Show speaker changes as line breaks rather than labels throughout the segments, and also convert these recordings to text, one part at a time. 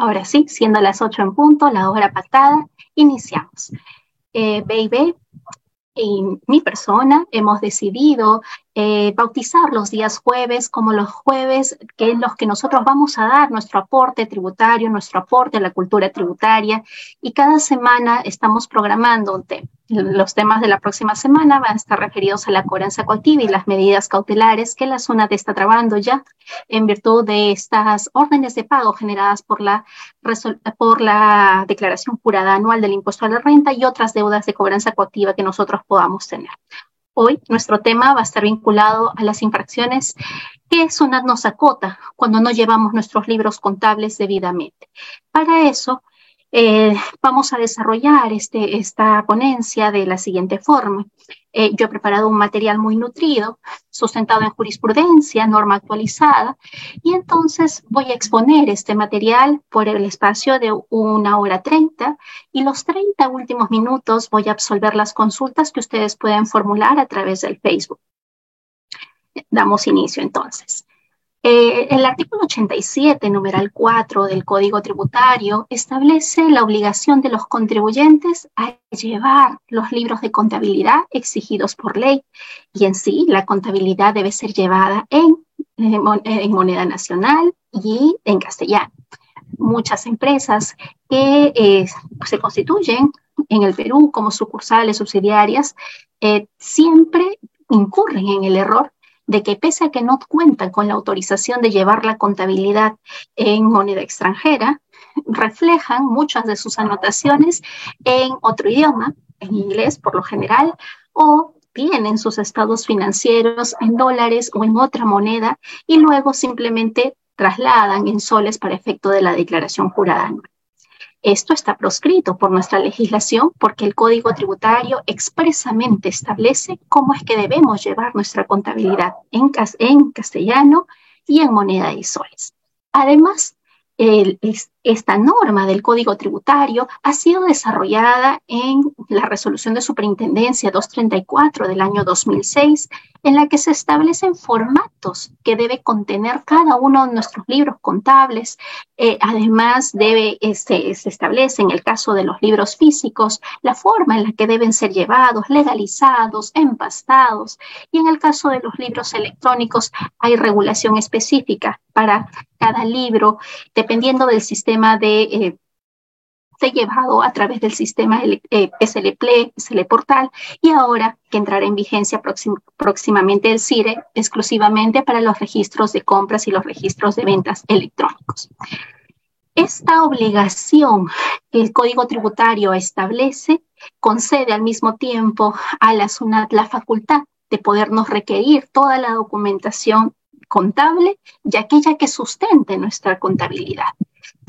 Ahora sí, siendo las 8 en punto, la hora pactada, iniciamos. Eh, baby, y mi persona hemos decidido eh, bautizar los días jueves como los jueves que en los que nosotros vamos a dar nuestro aporte tributario, nuestro aporte a la cultura tributaria y cada semana estamos programando un tema. Los temas de la próxima semana van a estar referidos a la cobranza coactiva y las medidas cautelares que la zona te está trabando ya en virtud de estas órdenes de pago generadas por la, por la declaración jurada anual del impuesto a la renta y otras deudas de cobranza coactiva que nosotros podamos tener. Hoy nuestro tema va a estar vinculado a las infracciones que SUNAT nos acota cuando no llevamos nuestros libros contables debidamente. Para eso, eh, vamos a desarrollar este, esta ponencia de la siguiente forma. Eh, yo he preparado un material muy nutrido, sustentado en jurisprudencia, norma actualizada, y entonces voy a exponer este material por el espacio de una hora treinta, y los treinta últimos minutos voy a absolver las consultas que ustedes pueden formular a través del Facebook. Damos inicio entonces. Eh, el artículo 87, numeral 4 del Código Tributario establece la obligación de los contribuyentes a llevar los libros de contabilidad exigidos por ley y en sí la contabilidad debe ser llevada en, en moneda nacional y en castellano. Muchas empresas que eh, se constituyen en el Perú como sucursales subsidiarias eh, siempre incurren en el error de que pese a que no cuentan con la autorización de llevar la contabilidad en moneda extranjera, reflejan muchas de sus anotaciones en otro idioma, en inglés por lo general, o tienen sus estados financieros en dólares o en otra moneda y luego simplemente trasladan en soles para efecto de la declaración jurada anual. Esto está proscrito por nuestra legislación porque el Código Tributario expresamente establece cómo es que debemos llevar nuestra contabilidad en, en castellano y en moneda de soles. Además, esta norma del Código Tributario ha sido desarrollada en la resolución de superintendencia 234 del año 2006, en la que se establecen formatos que debe contener cada uno de nuestros libros contables. Eh, además, debe, este, se establece en el caso de los libros físicos la forma en la que deben ser llevados, legalizados, empastados. Y en el caso de los libros electrónicos hay regulación específica para cada libro, dependiendo del sistema de... Eh, llevado a través del sistema eh, SLPLE, SL Portal, y ahora que entrará en vigencia próximamente el CIRE, exclusivamente para los registros de compras y los registros de ventas electrónicos. Esta obligación que el Código Tributario establece concede al mismo tiempo a la SUNAT la facultad de podernos requerir toda la documentación contable y aquella que sustente nuestra contabilidad.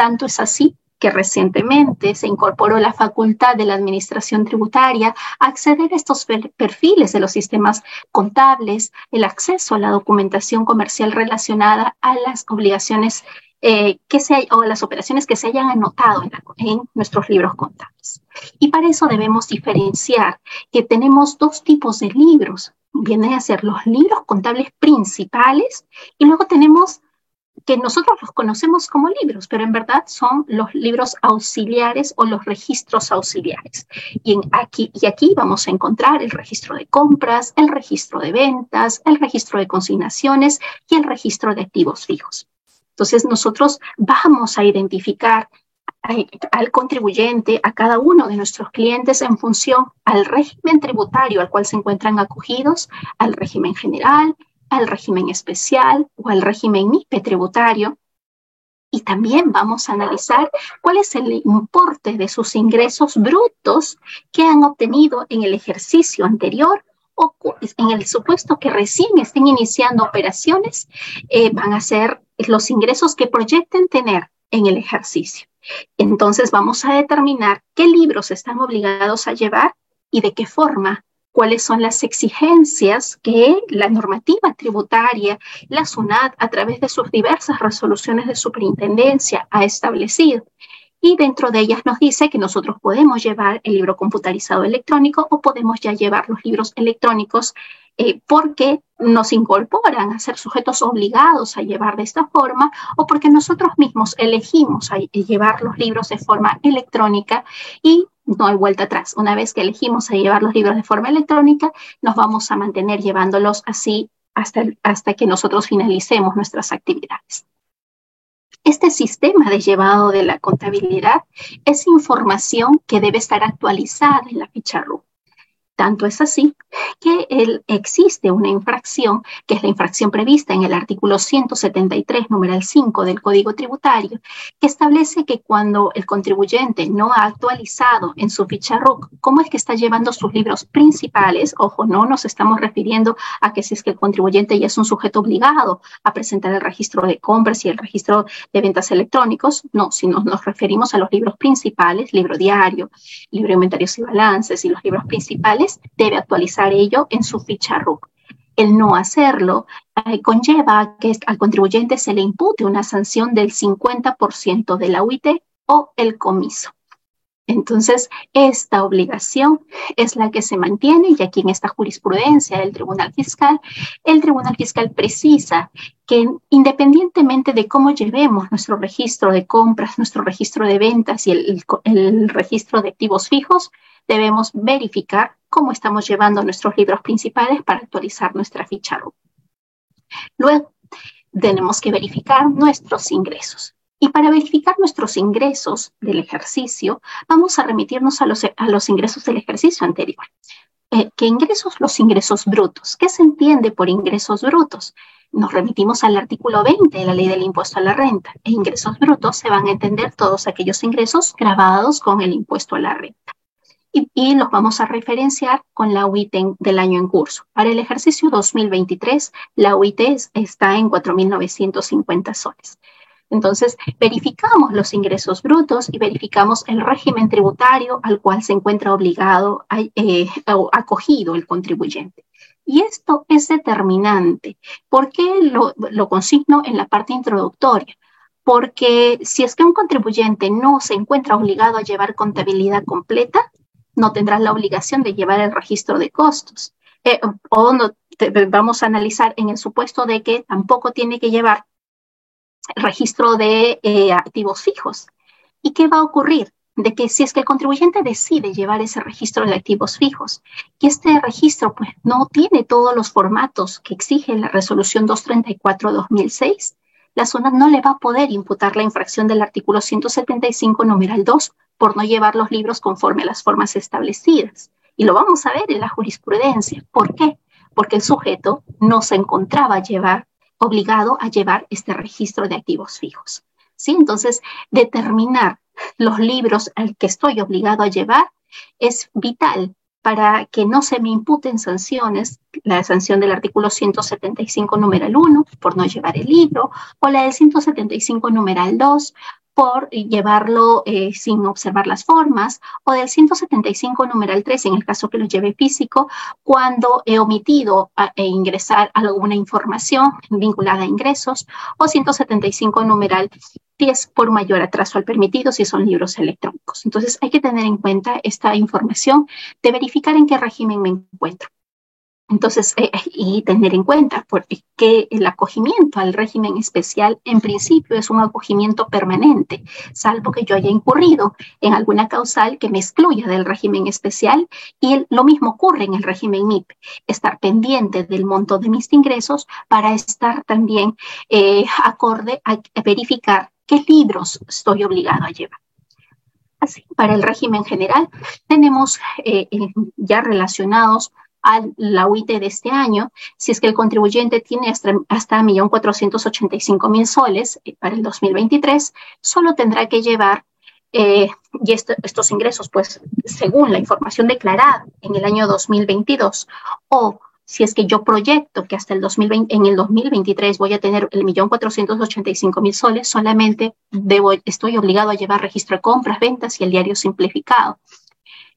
Tanto es así que recientemente se incorporó la facultad de la Administración Tributaria a acceder a estos perfiles de los sistemas contables, el acceso a la documentación comercial relacionada a las obligaciones eh, que se, o las operaciones que se hayan anotado en, en, nuestros libros contables. Y para eso debemos diferenciar que tenemos dos tipos de libros vienen a ser los libros contables principales y luego tenemos que nosotros los conocemos como libros, pero en verdad son los libros auxiliares o los registros auxiliares. Y, aquí, y aquí vamos a encontrar el registro de compras, el registro de ventas, el registro de consignaciones y el registro de activos fijos. Entonces nosotros vamos a identificar al contribuyente, a cada uno de nuestros clientes en función al régimen tributario al cual se encuentran acogidos, al régimen general, al régimen especial o al régimen MIPE tributario. Y también vamos a analizar cuál es el importe de sus ingresos brutos que han obtenido en el ejercicio anterior o en el supuesto que recién estén iniciando operaciones, eh, van a ser los ingresos que proyecten tener en el ejercicio. Entonces vamos a determinar qué libros están obligados a llevar y de qué forma, cuáles son las exigencias que la normativa tributaria, la SUNAT, a través de sus diversas resoluciones de superintendencia, ha establecido. Y dentro de ellas nos dice que nosotros podemos llevar el libro computarizado electrónico o podemos ya llevar los libros electrónicos eh, porque nos incorporan a ser sujetos obligados a llevar de esta forma o porque nosotros mismos elegimos a llevar los libros de forma electrónica y no hay vuelta atrás. Una vez que elegimos a llevar los libros de forma electrónica, nos vamos a mantener llevándolos así hasta, hasta que nosotros finalicemos nuestras actividades. Este sistema de llevado de la contabilidad es información que debe estar actualizada en la ficha RUC. Tanto es así que existe una infracción, que es la infracción prevista en el artículo 173, numeral 5 del Código Tributario, que establece que cuando el contribuyente no ha actualizado en su ficha RUC cómo es que está llevando sus libros principales, ojo, no nos estamos refiriendo a que si es que el contribuyente ya es un sujeto obligado a presentar el registro de compras y el registro de ventas electrónicos, no, sino nos referimos a los libros principales, libro diario, libro de inventarios y balances y los libros principales, debe actualizar ello en su ficha RUC. El no hacerlo eh, conlleva que al contribuyente se le impute una sanción del 50% de la UIT o el comiso. Entonces, esta obligación es la que se mantiene y aquí en esta jurisprudencia del Tribunal Fiscal, el Tribunal Fiscal precisa que independientemente de cómo llevemos nuestro registro de compras, nuestro registro de ventas y el, registro de activos fijos, debemos verificar cómo estamos llevando nuestros libros principales para actualizar nuestra ficha RUC. Luego, tenemos que verificar nuestros ingresos. Y para verificar nuestros ingresos del ejercicio, vamos a remitirnos a los, ingresos del ejercicio anterior. Eh, ¿Qué ingresos? Los ingresos brutos. ¿Qué se entiende por ingresos brutos? Nos remitimos al artículo 20 de la ley del impuesto a la renta. E ingresos brutos se van a entender todos aquellos ingresos grabados con el impuesto a la renta y, los vamos a referenciar con la UIT del año en curso. Para el ejercicio 2023, la UIT está en 4.950 soles. Entonces, verificamos los ingresos brutos y verificamos el régimen tributario al cual se encuentra obligado, eh, o acogido el contribuyente. Y esto es determinante. ¿Por qué lo, lo consigno en la parte introductoria? Porque si es que un contribuyente no se encuentra obligado a llevar contabilidad completa, no tendrás la obligación de llevar el registro de costos. Eh, o no, vamos a analizar en el supuesto de que tampoco tiene que llevar registro de eh, activos fijos. ¿Y qué va a ocurrir? De que si es que el contribuyente decide llevar ese registro de activos fijos y este registro pues, no tiene todos los formatos que exige la resolución 234-2006, la zona no le va a poder imputar la infracción del artículo 175, numeral 2, por no llevar los libros conforme a las formas establecidas. Y lo vamos a ver en la jurisprudencia. ¿Por qué? Porque el sujeto no se encontraba llevar, obligado a llevar este registro de activos fijos. ¿Sí? Entonces, determinar los libros al que estoy obligado a llevar es vital para que no se me imputen sanciones, la sanción del artículo 175 numeral 1 por no llevar el libro, o la del 175 numeral 2 por llevarlo eh, sin observar las formas, o del 175 numeral 3 en el caso que lo lleve físico, cuando he omitido e ingresar alguna información vinculada a ingresos, o 175 numeral 10 por mayor atraso al permitido si son libros electrónicos. Entonces hay que tener en cuenta esta información de verificar en qué régimen me encuentro. Entonces, eh, y tener en cuenta que el acogimiento al régimen especial en principio es un acogimiento permanente, salvo que yo haya incurrido en alguna causal que me excluya del régimen especial y lo mismo ocurre en el régimen MIP, estar pendiente del monto de mis ingresos para estar también eh, acorde a, verificar qué libros estoy obligado a llevar. Así, para el régimen general tenemos eh, ya relacionados a la UIT de este año, si es que el contribuyente tiene hasta, hasta 1.485.000 soles eh, para el 2023, solo tendrá que llevar eh, y estos ingresos, pues, según la información declarada en el año 2022, o si es que yo proyecto que hasta el 2020, en el 2023 voy a tener el millón mil soles, solamente debo, estoy obligado a llevar registro de compras, ventas y el diario simplificado.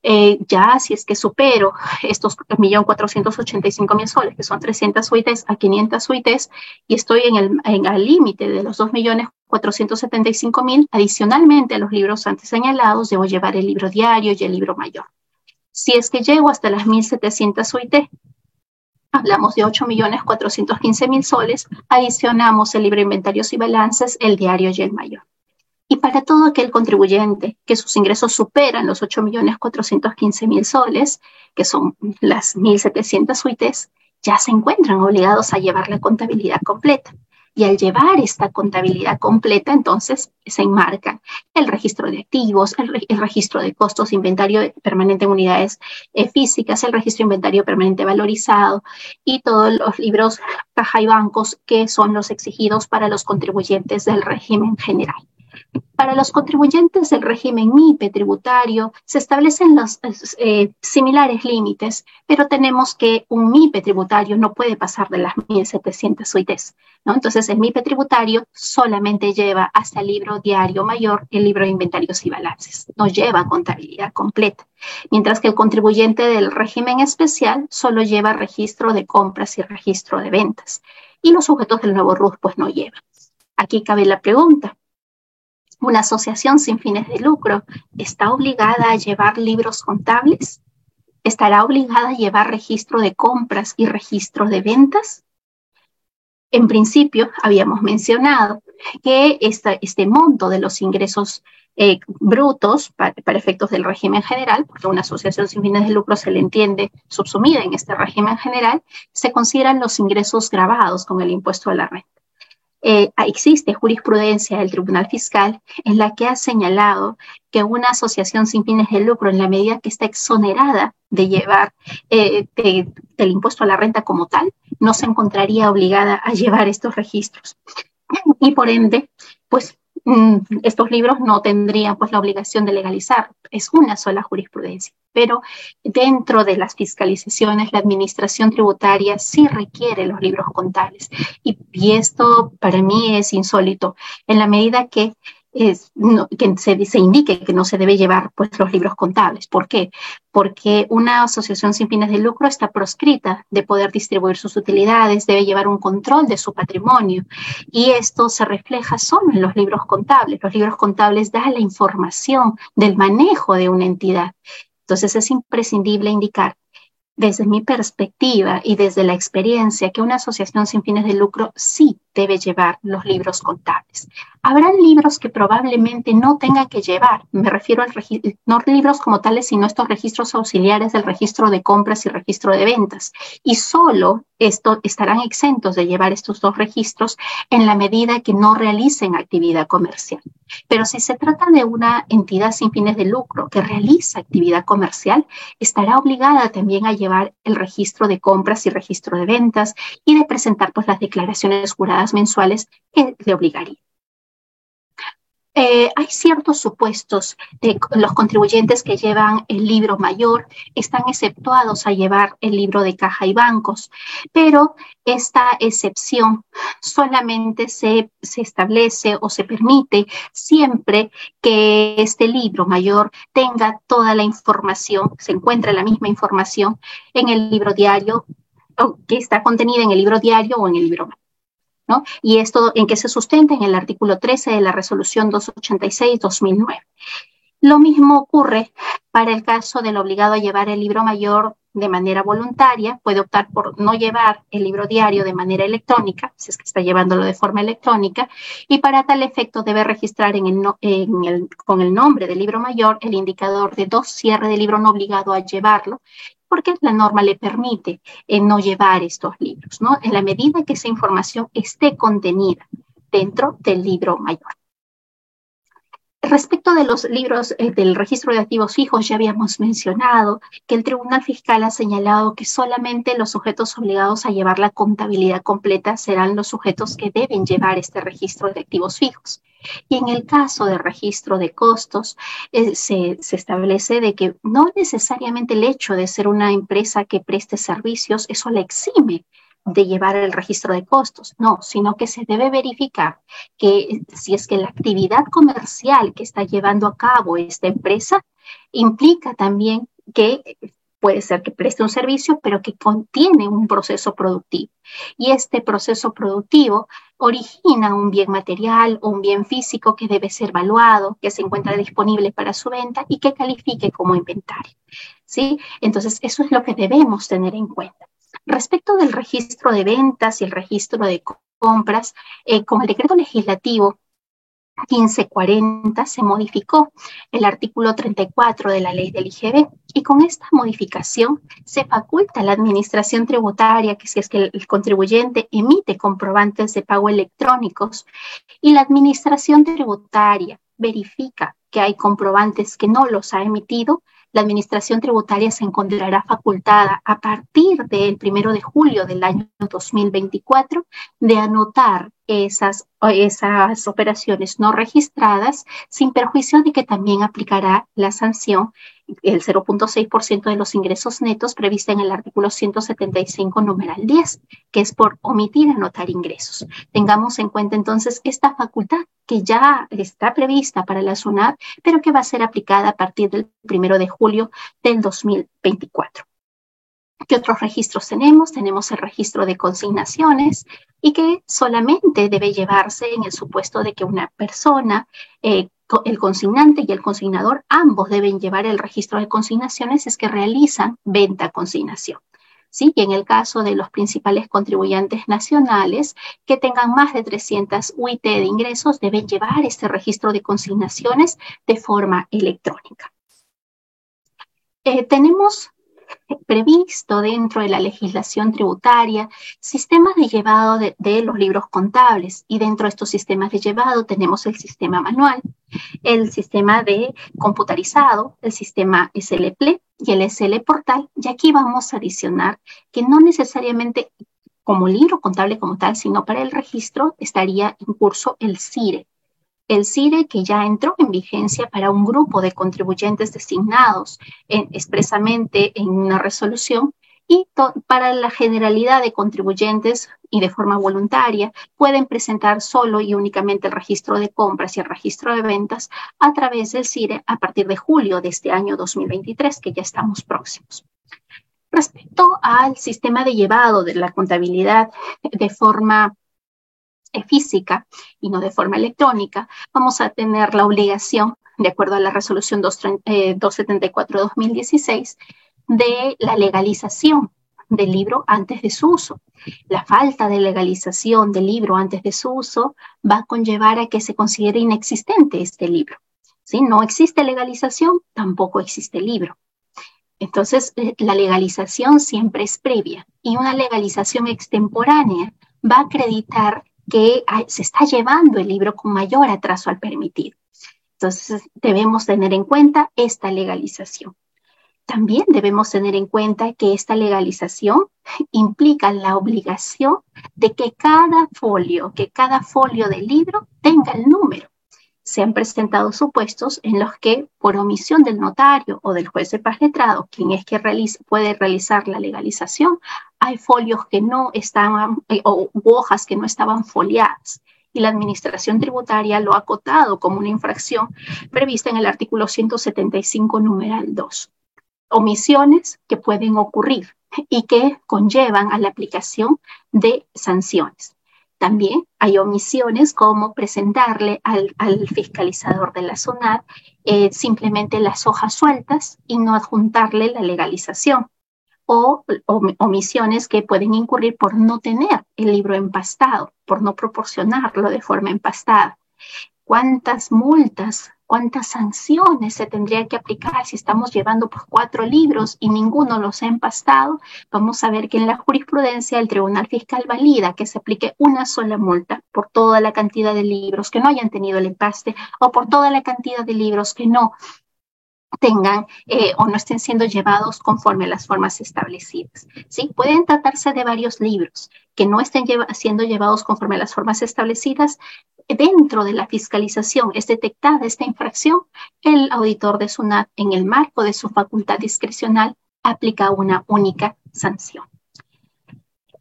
Eh, ya si es que supero estos 1.485.000 soles, que son 300 UITs a 500 UITs, y estoy en el en límite de los 2.475.000, adicionalmente a los libros antes señalados, debo llevar el libro diario y el libro mayor. Si es que llego hasta las 1.700 UIT, hablamos de 8.415.000 soles, adicionamos el libro inventarios y balances, el diario y el mayor. Y para todo aquel contribuyente que sus ingresos superan los 8.415.000 soles, que son las 1.700 suites, ya se encuentran obligados a llevar la contabilidad completa. Y al llevar esta contabilidad completa, entonces se enmarcan el registro de activos, el, registro de costos, inventario permanente en unidades eh, físicas, el registro de inventario permanente valorizado y todos los libros caja y bancos que son los exigidos para los contribuyentes del régimen general. Para los contribuyentes del régimen MIPE tributario se establecen los eh, similares límites, pero tenemos que un MIPE tributario no puede pasar de las 1.700 UITs. ¿no? Entonces, el MIPE tributario solamente lleva hasta el libro diario mayor, el libro de inventarios y balances. No lleva contabilidad completa. Mientras que el contribuyente del régimen especial solo lleva registro de compras y registro de ventas. Y los sujetos del nuevo RUT pues no llevan. Aquí cabe la pregunta, una asociación sin fines de lucro está obligada a llevar libros contables? ¿Estará obligada a llevar registro de compras y registro de ventas? En principio, habíamos mencionado que este monto de los ingresos eh, brutos para, para, efectos del régimen general, porque una asociación sin fines de lucro se le entiende subsumida en este régimen general, se consideran los ingresos grabados con el impuesto a la renta. Eh, existe jurisprudencia del Tribunal Fiscal en la que ha señalado que una asociación sin fines de lucro, en la medida que está exonerada de llevar eh, del impuesto a la renta como tal, no se encontraría obligada a llevar estos registros. Y por ende, pues estos libros no tendrían pues la obligación de legalizar. Es una sola jurisprudencia. Pero dentro de las fiscalizaciones, la administración tributaria sí requiere los libros contables. Y, y esto para mí es insólito, en la medida que es, que se, indique que no se debe llevar pues, los libros contables. ¿Por qué? Porque una asociación sin fines de lucro está proscrita de poder distribuir sus utilidades, debe llevar un control de su patrimonio y esto se refleja solo en los libros contables. Los libros contables dan la información del manejo de una entidad. Entonces es imprescindible indicar desde mi perspectiva y desde la experiencia que una asociación sin fines de lucro sí debe llevar los libros contables. Habrán libros que probablemente no tengan que llevar, me refiero a no libros como tales, sino estos registros auxiliares del registro de compras y registro de ventas. Y solo esto, estarán exentos de llevar estos dos registros en la medida que no realicen actividad comercial. Pero si se trata de una entidad sin fines de lucro que realiza actividad comercial, estará obligada también a llevar el registro de compras y registro de ventas y de presentar pues las declaraciones juradas mensuales que le obligarían. Eh, hay ciertos supuestos de los contribuyentes que llevan el libro mayor, están exceptuados a llevar el libro de caja y bancos, pero esta excepción solamente se, se establece o se permite siempre que este libro mayor tenga toda la información, se encuentra la misma información en el libro diario que está contenida en el libro diario o en el libro mayor. Y esto en qué se sustenta en el artículo 13 de la resolución 286-2009. Lo mismo ocurre para el caso del obligado a llevar el libro mayor de manera voluntaria, puede optar por no llevar el libro diario de manera electrónica, si es que está llevándolo de forma electrónica, y para tal efecto debe registrar con el nombre del libro mayor el indicador de dos cierre del libro no obligado a llevarlo porque la norma le permite eh, no llevar estos libros, ¿no? En la medida que esa información esté contenida dentro del libro mayor. Respecto de los libros eh, del registro de activos fijos, ya habíamos mencionado que el Tribunal Fiscal ha señalado que solamente los sujetos obligados a llevar la contabilidad completa serán los sujetos que deben llevar este registro de activos fijos. Y en el caso de registro de costos, eh, se, se, establece de que no necesariamente el hecho de ser una empresa que preste servicios, eso la exime de llevar el registro de costos, no, sino que se debe verificar que si es que la actividad comercial que está llevando a cabo esta empresa implica también que puede ser que preste un servicio, pero que contiene un proceso productivo. Y este proceso productivo origina un bien material o un bien físico que debe ser evaluado, que se encuentra disponible para su venta y que califique como inventario. ¿Sí? Entonces, eso es lo que debemos tener en cuenta. Respecto del registro de ventas y el registro de compras, eh, con el decreto legislativo 1540 se modificó el artículo 34 de la ley del IGB y con esta modificación se faculta a la administración tributaria que si es que el contribuyente emite comprobantes de pago electrónicos y la administración tributaria verifica que hay comprobantes que no los ha emitido, la Administración Tributaria se encontrará facultada a partir del primero de julio del año 2024 de anotar esas, esas operaciones no registradas sin perjuicio de que también aplicará la sanción el 0.6% de los ingresos netos prevista en el artículo 175, numeral 10, que es por omitir anotar ingresos. Tengamos en cuenta entonces esta facultad que ya está prevista para la SUNAT, pero que va a ser aplicada a partir del primero de julio del 2024. ¿Qué otros registros tenemos? Tenemos el registro de consignaciones y que solamente debe llevarse en el supuesto de que una persona, eh, el consignante y el consignador, ambos deben llevar el registro de consignaciones es que realizan venta-consignación. ¿Sí? Y en el caso de los principales contribuyentes nacionales que tengan más de 300 UIT de ingresos, deben llevar este registro de consignaciones de forma electrónica. Eh, tenemos previsto dentro de la legislación tributaria sistemas de llevado de, los libros contables. Y dentro de estos sistemas de llevado tenemos el sistema manual, el sistema de computarizado, el sistema SLPLE y el SL Portal. Y aquí vamos a adicionar que no necesariamente como libro contable como tal, sino para el registro estaría en curso el CIRE, el CIRE que ya entró en vigencia para un grupo de contribuyentes designados expresamente en una resolución y para la generalidad de contribuyentes y de forma voluntaria pueden presentar solo y únicamente el registro de compras y el registro de ventas a través del CIRE a partir de julio de este año 2023, que ya estamos próximos. Respecto al sistema de llevado de la contabilidad de forma física y no de forma electrónica, vamos a tener la obligación, de acuerdo a la resolución 274-2016, eh, de la legalización del libro antes de su uso. La falta de legalización del libro antes de su uso va a conllevar a que se considere inexistente este libro. Si no existe legalización, tampoco existe libro. Entonces, eh, la legalización siempre es previa y una legalización extemporánea va a acreditar que se está llevando el libro con mayor atraso al permitido. Entonces, debemos tener en cuenta esta legalización. También debemos tener en cuenta que esta legalización implica la obligación de que cada folio, que cada folio del libro tenga el número se han presentado supuestos en los que, por omisión del notario o del juez de paz letrado, quien es que puede realizar la legalización, hay folios que no estaban, eh, o hojas que no estaban foliadas. Y la Administración Tributaria lo ha acotado como una infracción prevista en el artículo 175, numeral 2. Omisiones que pueden ocurrir y que conllevan a la aplicación de sanciones. También hay omisiones como presentarle al, fiscalizador de la SUNAT eh, simplemente las hojas sueltas y no adjuntarle la legalización. O, omisiones que pueden incurrir por no tener el libro empastado, por no proporcionarlo de forma empastada. ¿Cuántas multas cuántas sanciones se tendría que aplicar si estamos llevando pues, cuatro libros y ninguno los ha empastado, vamos a ver que en la jurisprudencia el Tribunal Fiscal valida que se aplique una sola multa por toda la cantidad de libros que no hayan tenido el empaste o por toda la cantidad de libros que no tengan eh, o no estén siendo llevados conforme a las formas establecidas. ¿sí? Pueden tratarse de varios libros que no estén siendo llevados conforme a las formas establecidas, dentro de la fiscalización es detectada esta infracción, el auditor de SUNAT, en el marco de su facultad discrecional, aplica una única sanción.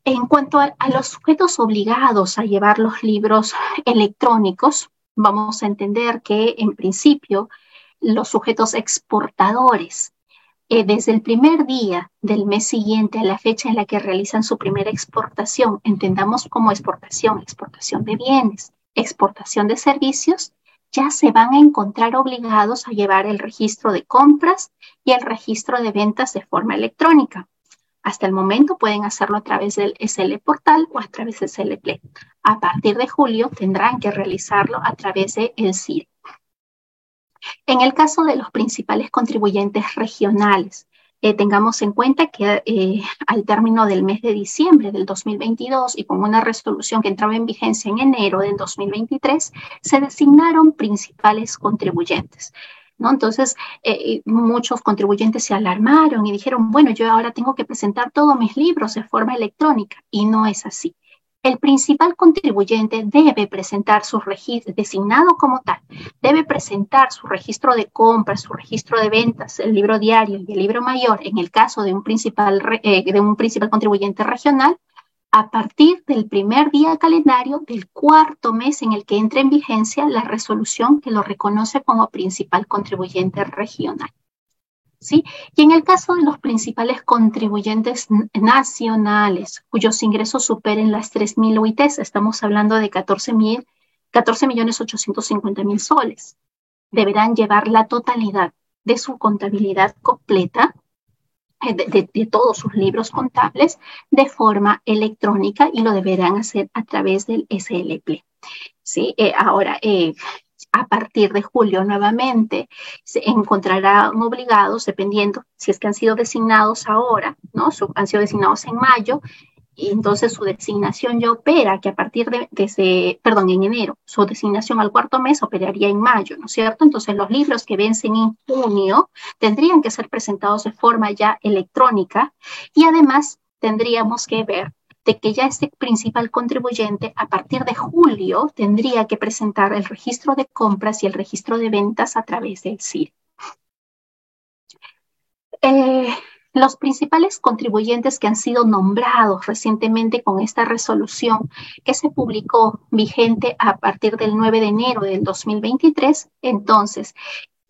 En cuanto a, los sujetos obligados a llevar los libros electrónicos, vamos a entender que en principio los sujetos exportadores, eh, desde el primer día del mes siguiente a la fecha en la que realizan su primera exportación, entendamos como exportación, exportación de bienes, exportación de servicios, ya se van a encontrar obligados a llevar el registro de compras y el registro de ventas de forma electrónica. Hasta el momento pueden hacerlo a través del SL Portal o a través del SL Play. A partir de julio tendrán que realizarlo a través del el CIR. En el caso de los principales contribuyentes regionales, eh, tengamos en cuenta que eh, al término del mes de diciembre del 2022 y con una resolución que entraba en vigencia en enero del 2023, se designaron principales contribuyentes. ¿No? Entonces, eh, muchos contribuyentes se alarmaron y dijeron, bueno, yo ahora tengo que presentar todos mis libros de forma electrónica y no es así el principal contribuyente debe presentar su registro, designado como tal, debe presentar su registro de compras, su registro de ventas, el libro diario y el libro mayor, en el caso de un principal, eh, de un principal contribuyente regional, a partir del primer día calendario del cuarto mes en el que entra en vigencia la resolución que lo reconoce como principal contribuyente regional. Y en el caso de los principales contribuyentes nacionales, cuyos ingresos superen las 3.000 UITs, estamos hablando de 14 millones 850 mil soles, deberán llevar la totalidad de su contabilidad completa eh, de, todos sus libros contables de forma electrónica y lo deberán hacer a través del SLP. ¿sí? Eh, ahora, eh, a partir de julio nuevamente se encontrarán obligados, dependiendo si es que han sido designados ahora, ¿no? han sido designados en mayo, y entonces su designación ya opera, que a partir de, desde, perdón, en enero, su designación al cuarto mes operaría en mayo, ¿no es cierto? Entonces los libros que vencen en junio tendrían que ser presentados de forma ya electrónica y además tendríamos que ver de que ya este principal contribuyente a partir de julio tendría que presentar el registro de compras y el registro de ventas a través del CIR. Eh, los principales contribuyentes que han sido nombrados recientemente con esta resolución que se publicó vigente a partir del 9 de enero del 2023, entonces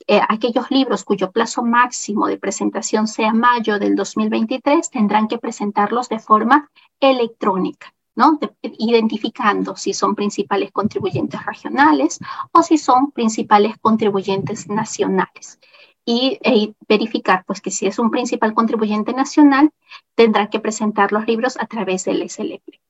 eh, aquellos libros cuyo plazo máximo de presentación sea mayo del 2023 tendrán que presentarlos de forma electrónica, ¿no? identificando si son principales contribuyentes regionales o si son principales contribuyentes nacionales. Y e, verificar pues, que si es un principal contribuyente nacional, tendrá que presentar los libros a través del SLP.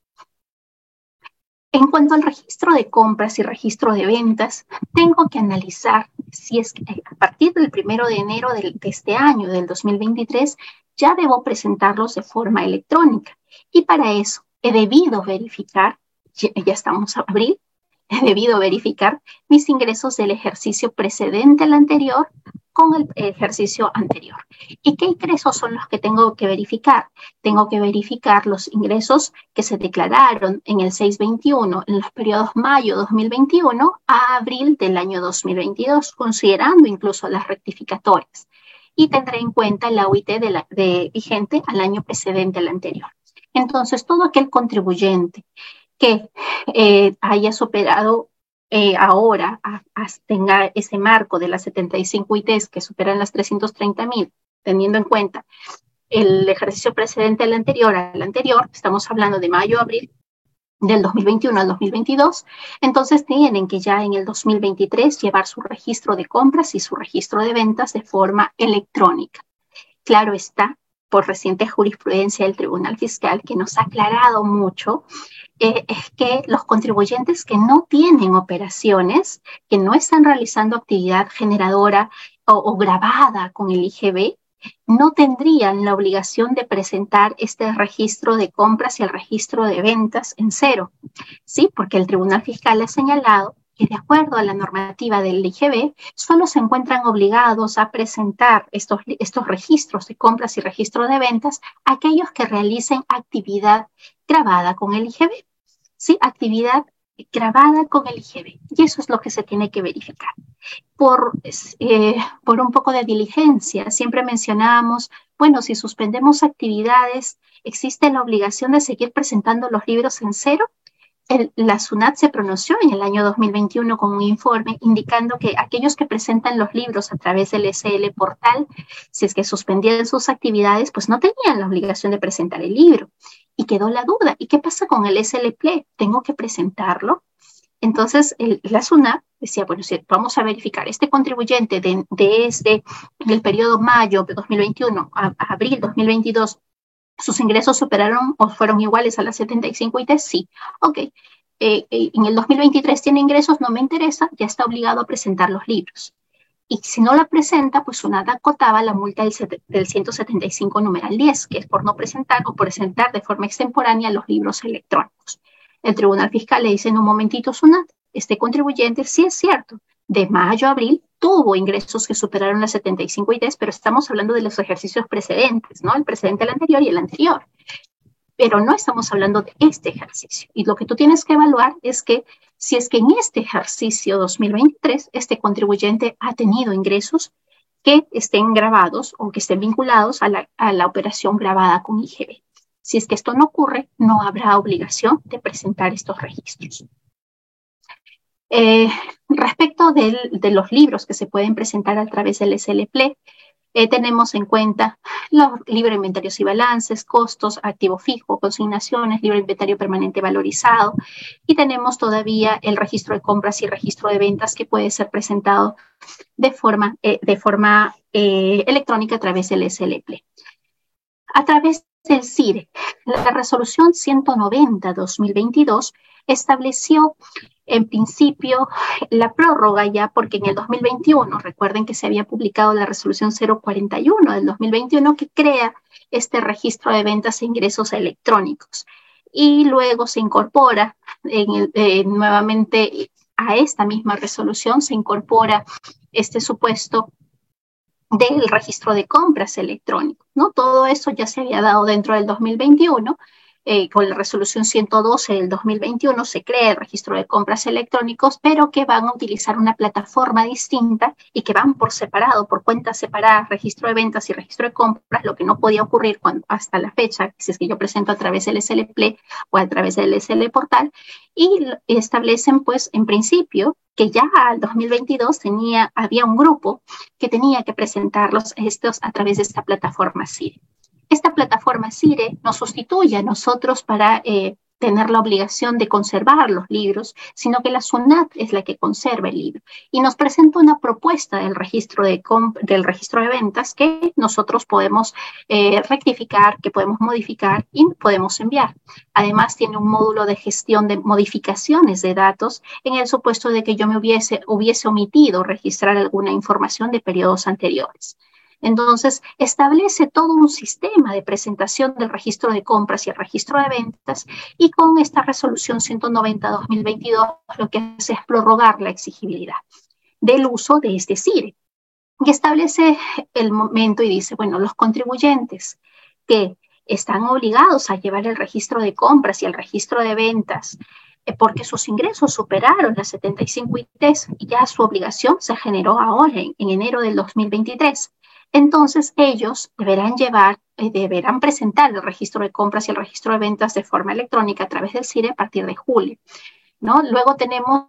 En cuanto al registro de compras y registro de ventas, tengo que analizar si es que a partir del primero de enero de, este año, del 2023, ya debo presentarlos de forma electrónica. Y para eso he debido verificar, ya, ya estamos a abril, he debido verificar mis ingresos del ejercicio precedente al anterior con el ejercicio anterior. ¿Y qué ingresos son los que tengo que verificar? Tengo que verificar los ingresos que se declararon en el 621, en los periodos mayo 2021 a abril del año 2022, considerando incluso las rectificatorias. Y tendré en cuenta la UIT de, de vigente al año precedente al anterior. Entonces, todo aquel contribuyente que eh, haya superado eh, ahora tenga ese marco de las 75 ITs que superan las 330 mil, teniendo en cuenta el ejercicio precedente al anterior, al anterior, estamos hablando de mayo, abril del 2021 al 2022, entonces tienen que ya en el 2023 llevar su registro de compras y su registro de ventas de forma electrónica. Claro está, por reciente jurisprudencia del Tribunal Fiscal, que nos ha aclarado mucho eh, es que los contribuyentes que no tienen operaciones, que no están realizando actividad generadora o, grabada con el IGB, no tendrían la obligación de presentar este registro de compras y el registro de ventas en cero, ¿sí? Porque el Tribunal Fiscal ha señalado que de acuerdo a la normativa del IGB, solo se encuentran obligados a presentar estos, estos registros de compras y registro de ventas aquellos que realicen actividad grabada con el IGB. Sí, actividad grabada con el IGB. Y eso es lo que se tiene que verificar. Por, eh, por un poco de diligencia, siempre mencionábamos, bueno, si suspendemos actividades, ¿existe la obligación de seguir presentando los libros en cero? La SUNAT se pronunció en el año 2021 con un informe indicando que aquellos que presentan los libros a través del SL portal, si es que suspendían sus actividades, pues no tenían la obligación de presentar el libro. Y quedó la duda, ¿y qué pasa con el SLP? ¿Tengo que presentarlo? Entonces, la SUNAT decía, bueno, si vamos a verificar este contribuyente de, desde el periodo mayo de 2021 a, a abril 2022 ¿Sus ingresos superaron o fueron iguales a las 75 IT? Sí. Ok. Eh, eh, en el 2023 tiene ingresos, no me interesa, ya está obligado a presentar los libros. Y si no la presenta, pues una acotaba la multa del, del 175 numeral 10, que es por no presentar o presentar de forma extemporánea los libros electrónicos. El Tribunal Fiscal le dice en un momentito, Sunat, este contribuyente sí es cierto, de mayo a abril tuvo ingresos que superaron las 75 IDs, pero estamos hablando de los ejercicios precedentes, ¿no? El precedente, el anterior y el anterior. Pero no estamos hablando de este ejercicio. Y lo que tú tienes que evaluar es que si es que en este ejercicio 2023 este contribuyente ha tenido ingresos que estén grabados o que estén vinculados a la, a la operación grabada con IGB. Si es que esto no ocurre, no habrá obligación de presentar estos registros. Eh, respecto de los libros que se pueden presentar a través del SLP, eh, tenemos en cuenta los libros inventarios y balances, costos, activo fijo, consignaciones, libro inventario permanente valorizado y tenemos todavía el registro de compras y registro de ventas que puede ser presentado de forma, eh, de forma electrónica a través del SLP. A través del CIRE, la resolución 190-2022 estableció en principio la prórroga ya, porque en el 2021, recuerden que se había publicado la resolución 041 del 2021 que crea este registro de ventas e ingresos electrónicos. Y luego se incorpora eh, nuevamente a esta misma resolución, se incorpora este supuesto del registro de compras electrónico. ¿no? Todo eso ya se había dado dentro del 2021 eh, con la resolución 112 del 2021 se crea el registro de compras electrónicos, pero que van a utilizar una plataforma distinta y que van por separado, por cuentas separadas, registro de ventas y registro de compras, lo que no podía ocurrir cuando, hasta la fecha, si es que yo presento a través del SL Play o a través del SL Portal, y establecen, pues, en principio, que ya al 2022 tenía, había un grupo que tenía que presentarlos estos a través de esta plataforma CIRE. Esta plataforma CIRE nos sustituye a nosotros para eh, tener la obligación de conservar los libros, sino que la SUNAT es la que conserva el libro. Y nos presenta una propuesta del registro de, del registro de ventas que nosotros podemos eh, rectificar, que podemos modificar y podemos enviar. Además, tiene un módulo de gestión de modificaciones de datos en el supuesto de que yo me hubiese, hubiese omitido registrar alguna información de periodos anteriores. Entonces, establece todo un sistema de presentación del registro de compras y el registro de ventas y con esta resolución 190-2022 lo que hace es prorrogar la exigibilidad del uso de este CIRE. Y establece el momento y dice, bueno, los contribuyentes que están obligados a llevar el registro de compras y el registro de ventas eh, porque sus ingresos superaron las 75 ITs y ya su obligación se generó ahora en, en enero del 2023 entonces ellos deberán llevar, eh, deberán presentar el registro de compras y el registro de ventas de forma electrónica a través del CIRE a partir de julio. ¿No? Luego tenemos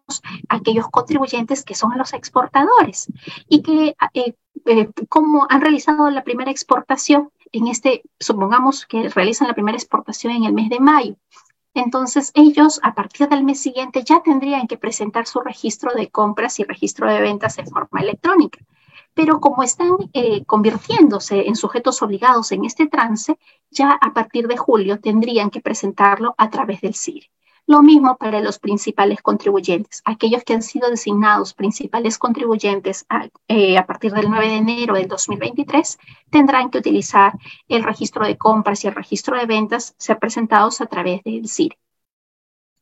aquellos contribuyentes que son los exportadores y que eh, eh, como han realizado la primera exportación en este, supongamos que realizan la primera exportación en el mes de mayo. Entonces ellos a partir del mes siguiente ya tendrían que presentar su registro de compras y registro de ventas de forma electrónica pero como están eh, convirtiéndose en sujetos obligados en este trance, ya a partir de julio tendrían que presentarlo a través del CIRE. Lo mismo para los principales contribuyentes. Aquellos que han sido designados principales contribuyentes a, eh, a, partir del 9 de enero del 2023 tendrán que utilizar el registro de compras y el registro de ventas ser presentados a través del CIRE.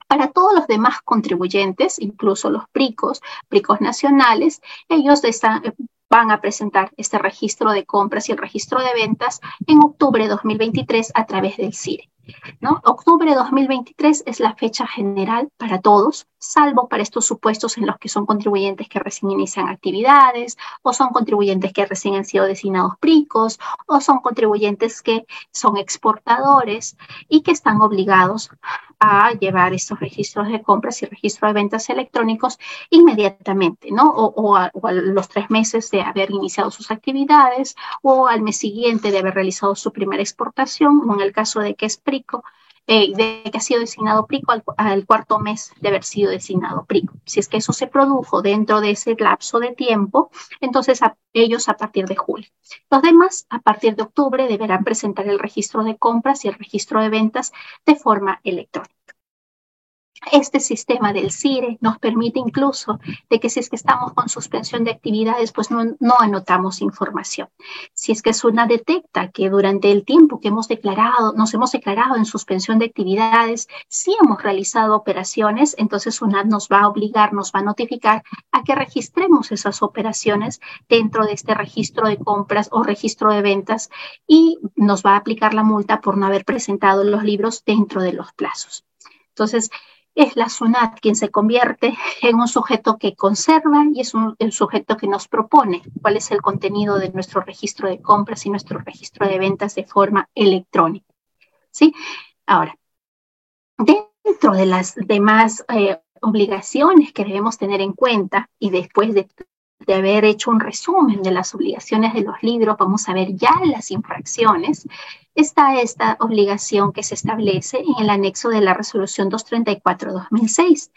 Para todos los demás contribuyentes, incluso los PRICOS, PRICOS nacionales, ellos están, van a presentar este registro de compras y el registro de ventas en octubre de 2023 a través del CIRE. ¿no? Octubre de 2023 es la fecha general para todos, salvo para estos supuestos en los que son contribuyentes que recién inician actividades, o son contribuyentes que recién han sido designados PRICOS, o son contribuyentes que son exportadores y que están obligados a llevar estos registros de compras y registro de ventas electrónicos inmediatamente, ¿no? O, a, los tres meses de haber iniciado sus actividades, o al mes siguiente de haber realizado su primera exportación, o en el caso de que es PRICO, eh, de que ha sido designado PRICO al, cuarto mes de haber sido designado PRICO. Si es que eso se produjo dentro de ese lapso de tiempo, entonces ellos a partir de julio. Los demás, a partir de octubre, deberán presentar el registro de compras y el registro de ventas de forma electrónica. Este sistema del CIRE nos permite incluso de que si es que estamos con suspensión de actividades, pues no, no anotamos información. Si es que SUNAT detecta que durante el tiempo que hemos declarado, nos hemos declarado en suspensión de actividades, sí hemos realizado operaciones, entonces SUNAT nos va a obligar, nos va a notificar a que registremos esas operaciones dentro de este registro de compras o registro de ventas y nos va a aplicar la multa por no haber presentado los libros dentro de los plazos. Entonces, es la SUNAT quien se convierte en un sujeto que conserva y es un, el sujeto que nos propone cuál es el contenido de nuestro registro de compras y nuestro registro de ventas de forma electrónica. ¿Sí? Ahora, dentro de las demás eh, obligaciones que debemos tener en cuenta y después de de haber hecho un resumen de las obligaciones de los libros, vamos a ver ya las infracciones, está esta obligación que se establece en el anexo de la resolución 234-2006.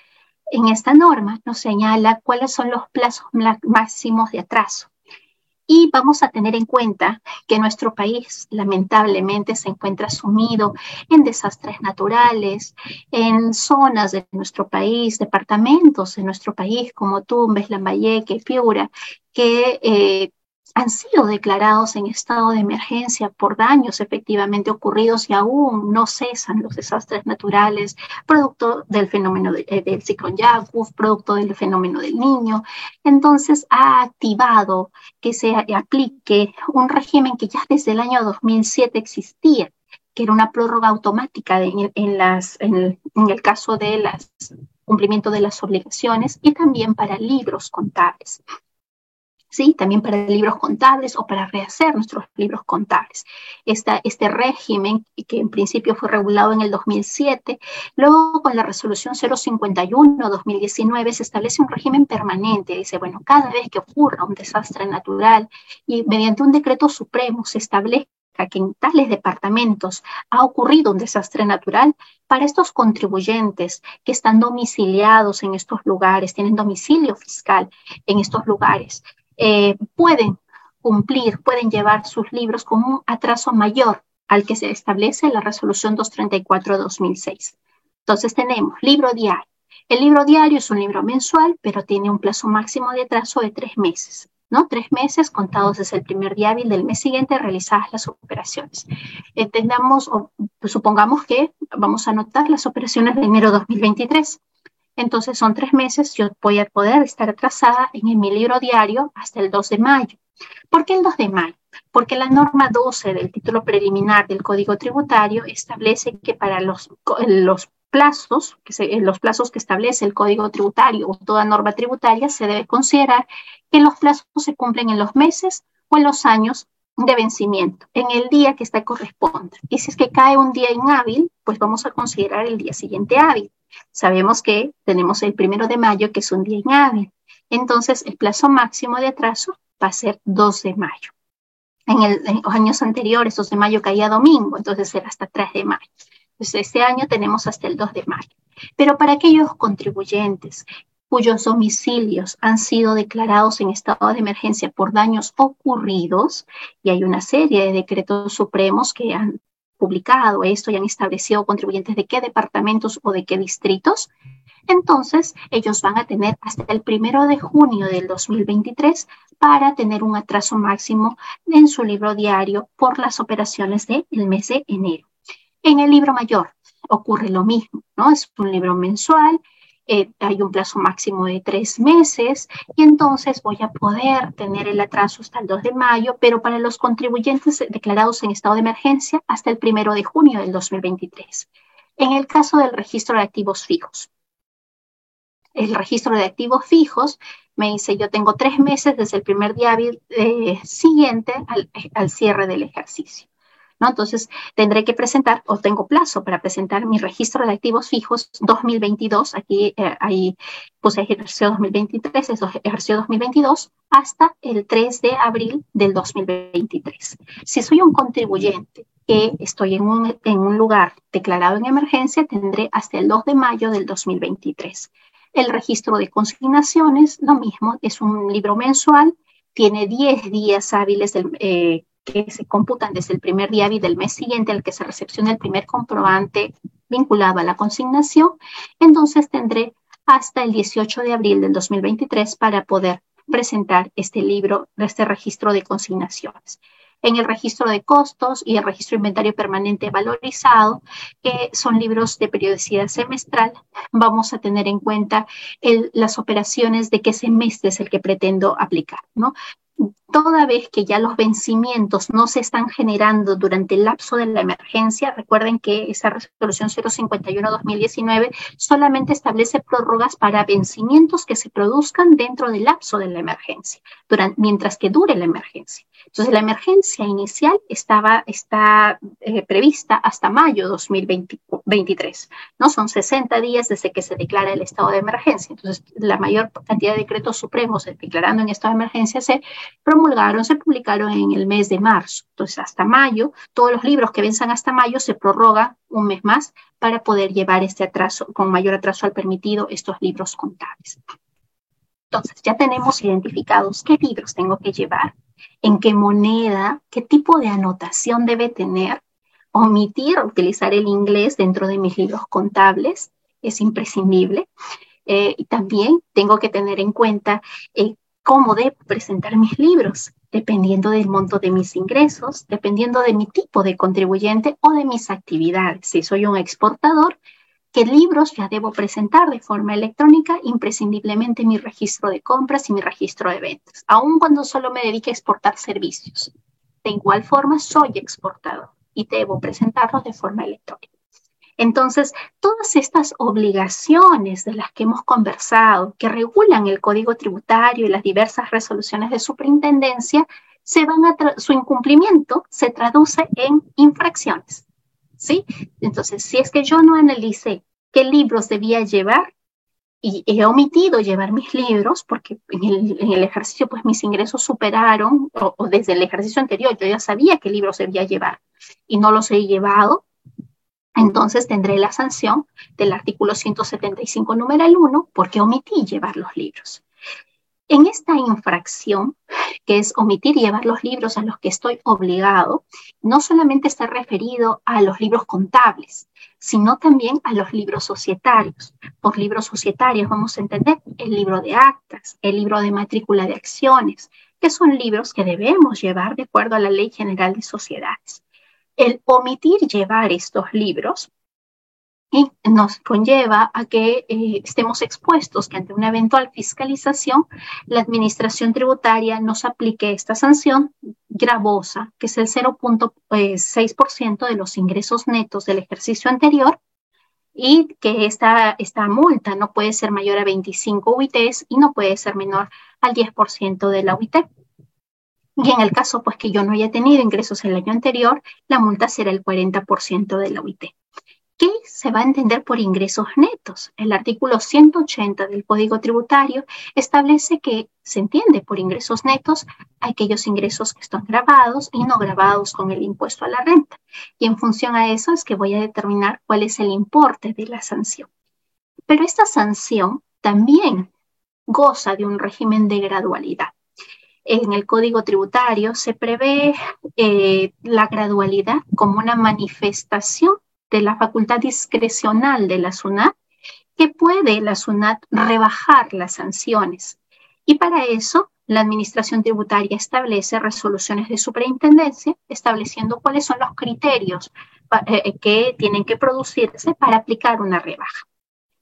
En esta norma nos señala cuáles son los plazos máximos de atraso. Y vamos a tener en cuenta que nuestro país lamentablemente se encuentra sumido en desastres naturales, en zonas de nuestro país, departamentos de nuestro país como Tumbes, Lambayeque, Piura, que eh, han sido declarados en estado de emergencia por daños efectivamente ocurridos y aún no cesan los desastres naturales, producto del fenómeno eh, del ciclón Yakuf, producto del fenómeno del niño. Entonces ha activado que se aplique un régimen que ya desde el año 2007 existía, que era una prórroga automática en, las, en el caso de las cumplimiento de las obligaciones y también para libros contables. ¿Sí? También para libros contables o para rehacer nuestros libros contables. este régimen, que en principio fue regulado en el 2007, luego con la resolución 051-2019 se establece un régimen permanente. Dice, bueno, cada vez que ocurra un desastre natural y mediante un decreto supremo se establezca que en tales departamentos ha ocurrido un desastre natural, para estos contribuyentes que están domiciliados en estos lugares, tienen domicilio fiscal en estos lugares, eh, pueden cumplir, pueden llevar sus libros con un atraso mayor al que se establece en la resolución 234-2006. Entonces tenemos libro diario. El libro diario es un libro mensual, pero tiene un plazo máximo de atraso de tres meses, ¿no? Tres meses contados desde el primer día hábil del mes siguiente realizadas las operaciones. Entendamos, o supongamos que vamos a anotar las operaciones de enero 2023. Entonces son tres meses, yo voy a poder estar atrasada en mi libro diario hasta el 2 de mayo. ¿Por qué el 2 de mayo? Porque la norma 12 del título preliminar del Código Tributario establece que para los, los plazos, que los plazos que establece el Código Tributario o toda norma tributaria, se debe considerar que los plazos se cumplen en los meses o en los años de vencimiento, en el día que está corresponde. Y si es que cae un día inhábil, pues vamos a considerar el día siguiente hábil. Sabemos que tenemos el primero de mayo, que es un día inhábil. Entonces, el plazo máximo de atraso va a ser 2 de mayo. En, los años anteriores, 2 de mayo caía domingo, entonces era hasta 3 de mayo. Entonces, este año tenemos hasta el 2 de mayo. Pero para aquellos contribuyentes cuyos domicilios han sido declarados en estado de emergencia por daños ocurridos, y hay una serie de decretos supremos que han publicado esto y han establecido contribuyentes de qué departamentos o de qué distritos, entonces ellos van a tener hasta el primero de junio del 2023 para tener un atraso máximo en su libro diario por las operaciones del mes de enero. En el libro mayor ocurre lo mismo, ¿no? Es un libro mensual eh, hay un plazo máximo de tres meses y entonces voy a poder tener el atraso hasta el 2 de mayo, pero para los contribuyentes declarados en estado de emergencia hasta el 1 de junio del 2023. En el caso del registro de activos fijos, el registro de activos fijos me dice yo tengo tres meses desde el primer día eh, siguiente al cierre del ejercicio. ¿No? Entonces, tendré que presentar, o tengo plazo para presentar mi registro de activos fijos 2022, aquí eh, ahí puse ejercicio 2023, es ejercicio 2022, hasta el 3 de abril del 2023. Si soy un contribuyente que estoy en un, lugar declarado en emergencia, tendré hasta el 2 de mayo del 2023. El registro de consignaciones, lo mismo, es un libro mensual, tiene 10 días hábiles eh, que se computan desde el primer día hábil del mes siguiente al que se recepciona el primer comprobante vinculado a la consignación. Entonces tendré hasta el 18 de abril del 2023 para poder presentar este libro, este registro de consignaciones en el registro de costos y el registro de inventario permanente valorizado, que son libros de periodicidad semestral, vamos a tener en cuenta las operaciones de qué semestre es el que pretendo aplicar, ¿no? Toda vez que ya los vencimientos no se están generando durante el lapso de la emergencia, recuerden que esa resolución 051-2019 solamente establece prórrogas para vencimientos que se produzcan dentro del lapso de la emergencia, durante, mientras que dure la emergencia. Entonces, la emergencia inicial estaba, está eh, prevista hasta mayo 2023, ¿no? Son 60 días desde que se declara el estado de emergencia. Entonces, la mayor cantidad de decretos supremos declarando en estado de emergencia se promulgaron, se publicaron en el mes de marzo. Entonces, hasta mayo, todos los libros que venzan hasta mayo se prorroga un mes más para poder llevar este atraso, con mayor atraso al permitido, estos libros contables. Entonces, ya tenemos identificados qué libros tengo que llevar, en qué moneda, qué tipo de anotación debe tener, omitir utilizar el inglés dentro de mis libros contables, es imprescindible. Eh, y también tengo que tener en cuenta eh, cómo debo presentar mis libros, dependiendo del monto de mis ingresos, dependiendo de mi tipo de contribuyente o de mis actividades. Si soy un exportador, qué libros ya debo presentar de forma electrónica, imprescindiblemente mi registro de compras y mi registro de ventas, aun cuando solo me dedique a exportar servicios. De igual forma, soy exportador y debo presentarlos de forma electrónica. Entonces, todas estas obligaciones de las que hemos conversado, que regulan el código tributario y las diversas resoluciones de superintendencia, se van a su incumplimiento se traduce en infracciones. ¿Sí? Entonces, si es que yo no analicé qué libros debía llevar y he omitido llevar mis libros porque en el, ejercicio pues mis ingresos superaron o, o, desde el ejercicio anterior yo ya sabía qué libros debía llevar y no los he llevado, entonces tendré la sanción del artículo 175, numeral 1, porque omití llevar los libros. En esta infracción, que es omitir llevar los libros a los que estoy obligado, no solamente está referido a los libros contables, sino también a los libros societarios. Por libros societarios vamos a entender el libro de actas, el libro de matrícula de acciones, que son libros que debemos llevar de acuerdo a la Ley General de Sociedades el omitir llevar estos libros nos conlleva a que eh, estemos expuestos que ante una eventual fiscalización la administración tributaria nos aplique esta sanción gravosa, que es el 0.6% de los ingresos netos del ejercicio anterior y que esta, esta multa no puede ser mayor a 25 UITs y no puede ser menor al 10% de la UIT. Y en el caso pues que yo no haya tenido ingresos el año anterior, la multa será el 40% de la OIT. ¿Qué se va a entender por ingresos netos? El artículo 180 del Código Tributario establece que se entiende por ingresos netos aquellos ingresos que están grabados y no grabados con el impuesto a la renta. Y en función a eso es que voy a determinar cuál es el importe de la sanción. Pero esta sanción también goza de un régimen de gradualidad en el Código Tributario se prevé eh, la gradualidad como una manifestación de la facultad discrecional de la SUNAT, que puede la SUNAT rebajar las sanciones. Y para eso, la Administración Tributaria establece resoluciones de superintendencia, estableciendo cuáles son los criterios eh, que tienen que producirse para aplicar una rebaja.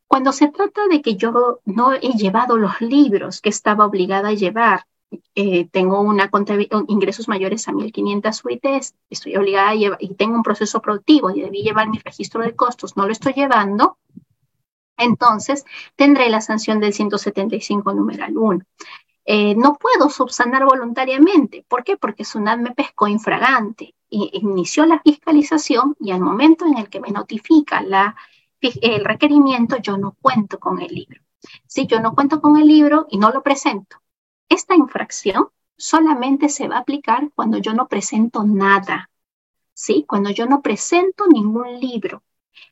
Cuando se trata de que yo no he llevado los libros que estaba obligada a llevar eh, tengo una ingresos mayores a 1.500 UITs, estoy obligada a llevar, y tengo un proceso productivo y debí llevar mi registro de costos, no lo estoy llevando, entonces tendré la sanción del 175 numeral 1. Eh, no puedo subsanar voluntariamente. ¿Por qué? Porque SUNAT me pescó infragante inició la fiscalización y al momento en el que me notifica el requerimiento, yo no cuento con el libro. Si yo no cuento con el libro y no lo presento esta infracción solamente se va a aplicar cuando yo no presento nada. ¿sí? Cuando yo no presento ningún libro.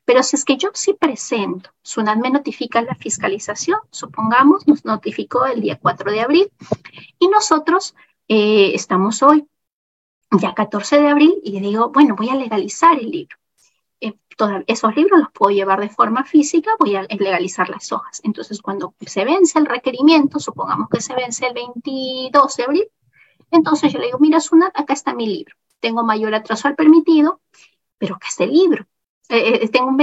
Pero si es que yo sí presento, SUNAT me notifica la fiscalización, supongamos, nos notificó el día 4 de abril, y nosotros eh, estamos hoy, ya 14 de abril, y digo, bueno, voy a legalizar el libro. Eh, esos libros los puedo llevar de forma física, voy a legalizar las hojas. Entonces, cuando se vence el requerimiento, supongamos que se vence el 22 de abril, entonces yo le digo, mira, Sunat, acá está mi libro. Tengo mayor atraso al permitido, pero acá está el libro. Eh, eh, tengo un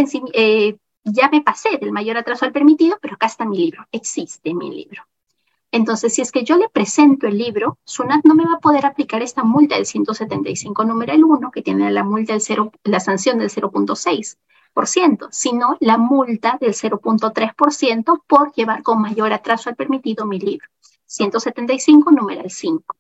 ya me pasé del mayor atraso al permitido, pero acá está mi libro. Existe mi libro. Entonces, si es que yo le presento el libro, SUNAT no me va a poder aplicar esta multa del 175 numeral 1, que tiene la multa del 0, la sanción del 0.6%, sino la multa del 0.3% por llevar con mayor atraso al permitido mi libro. 175 numeral 5.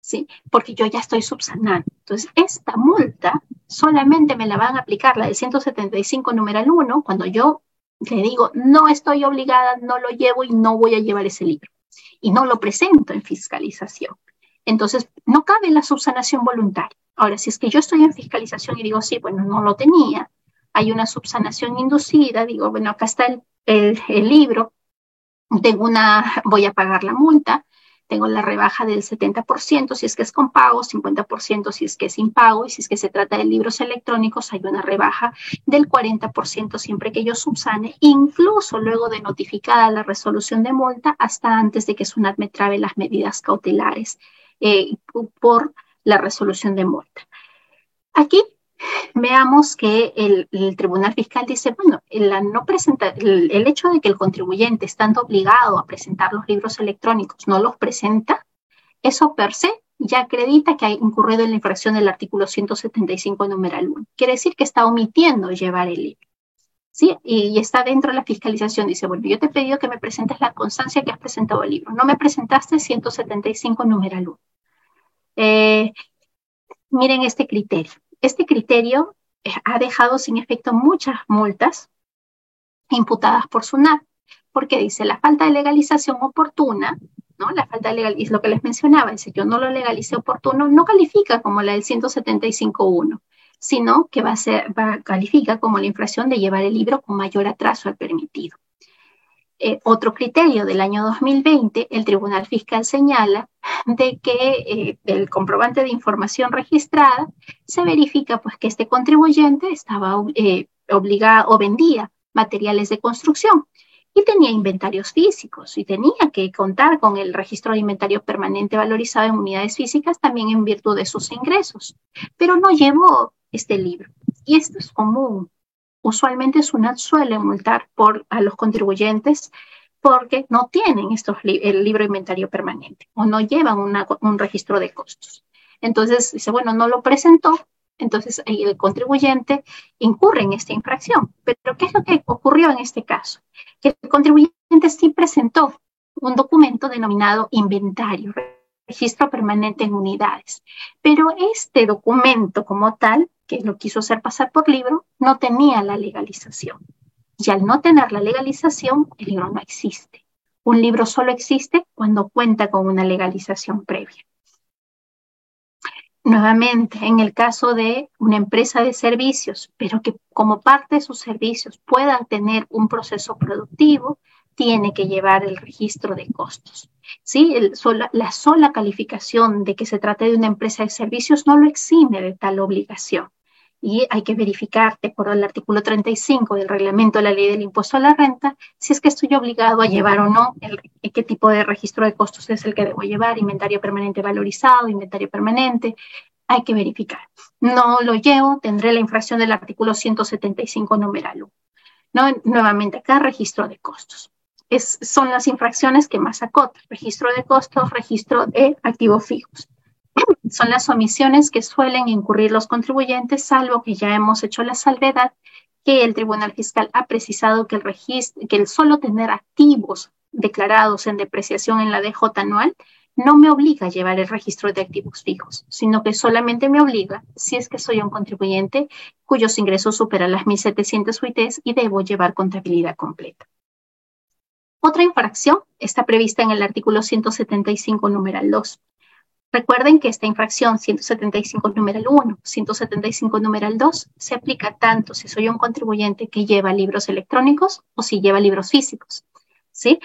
¿Sí? Porque yo ya estoy subsanando. Entonces, esta multa solamente me la van a aplicar la del 175 numeral 1 cuando yo le digo, no estoy obligada, no lo llevo y no voy a llevar ese libro y no lo presento en fiscalización. Entonces, no cabe la subsanación voluntaria. Ahora, si es que yo estoy en fiscalización y digo, sí, bueno, no lo tenía, hay una subsanación inducida, digo, bueno, acá está el, el libro, tengo una, voy a pagar la multa, tengo la rebaja del 70% si es que es con pago, 50% si es que es sin pago y si es que se trata de libros electrónicos hay una rebaja del 40% siempre que yo subsane, incluso luego de notificada la resolución de multa hasta antes de que SUNAT me trabe las medidas cautelares eh, por la resolución de multa. Aquí veamos que el, Tribunal Fiscal dice, bueno, la no presenta, el, hecho de que el contribuyente, estando obligado a presentar los libros electrónicos, no los presenta, eso per se ya acredita que ha incurrido en la infracción del artículo 175, numeral 1. Quiere decir que está omitiendo llevar el libro. ¿Sí? Y, está dentro de la fiscalización. Dice, bueno, yo te he pedido que me presentes la constancia que has presentado el libro. No me presentaste 175, numeral 1. Eh, miren este criterio. Este criterio eh, ha dejado sin efecto muchas multas imputadas por SUNAT, porque dice la falta de legalización oportuna, ¿no? La falta de legalización, es lo que les mencionaba, dice yo no lo legalicé oportuno, no califica como la del 175.1, sino que va a ser, va, califica como la infracción de llevar el libro con mayor atraso al permitido. Eh, otro criterio del año 2020, el Tribunal Fiscal señala de que eh, el comprobante de información registrada se verifica pues que este contribuyente estaba eh, obligado o vendía materiales de construcción y tenía inventarios físicos y tenía que contar con el registro de inventario permanente valorizado en unidades físicas también en virtud de sus ingresos, pero no llevó este libro. Y esto es común usualmente SUNAT suele multar por, a los contribuyentes porque no tienen estos el libro inventario permanente o no llevan un registro de costos. Entonces dice, bueno, no lo presentó, entonces el contribuyente incurre en esta infracción. Pero ¿qué es lo que ocurrió en este caso? Que el contribuyente sí presentó un documento denominado inventario, registro permanente en unidades, pero este documento como tal que lo quiso hacer pasar por libro, no tenía la legalización. Y al no tener la legalización, el libro no existe. Un libro solo existe cuando cuenta con una legalización previa. Nuevamente, en el caso de una empresa de servicios, pero que como parte de sus servicios pueda tener un proceso productivo, tiene que llevar el registro de costos. ¿sí? la sola calificación de que se trate de una empresa de servicios no lo exime de tal obligación. Y hay que verificar, de acuerdo al artículo 35 del reglamento de la ley del impuesto a la renta, si es que estoy obligado a llevar o no, el, qué tipo de registro de costos es el que debo llevar, inventario permanente valorizado, inventario permanente, hay que verificar. No lo llevo, tendré la infracción del artículo 175 numeral 1. ¿No? Nuevamente acá, registro de costos son las infracciones que más acotan. Registro de costos, registro de activos fijos. Son las omisiones que suelen incurrir los contribuyentes, salvo que ya hemos hecho la salvedad que el Tribunal Fiscal ha precisado que el, registro, que el solo tener activos declarados en depreciación en la DJ anual no me obliga a llevar el registro de activos fijos, sino que solamente me obliga si es que soy un contribuyente cuyos ingresos superan las 1.700 UITs y debo llevar contabilidad completa. Otra infracción está prevista en el artículo 175, numeral 2. Recuerden que esta infracción 175 numeral 1, 175 numeral 2 se aplica tanto si soy un contribuyente que lleva libros electrónicos o si lleva libros físicos. ¿sí?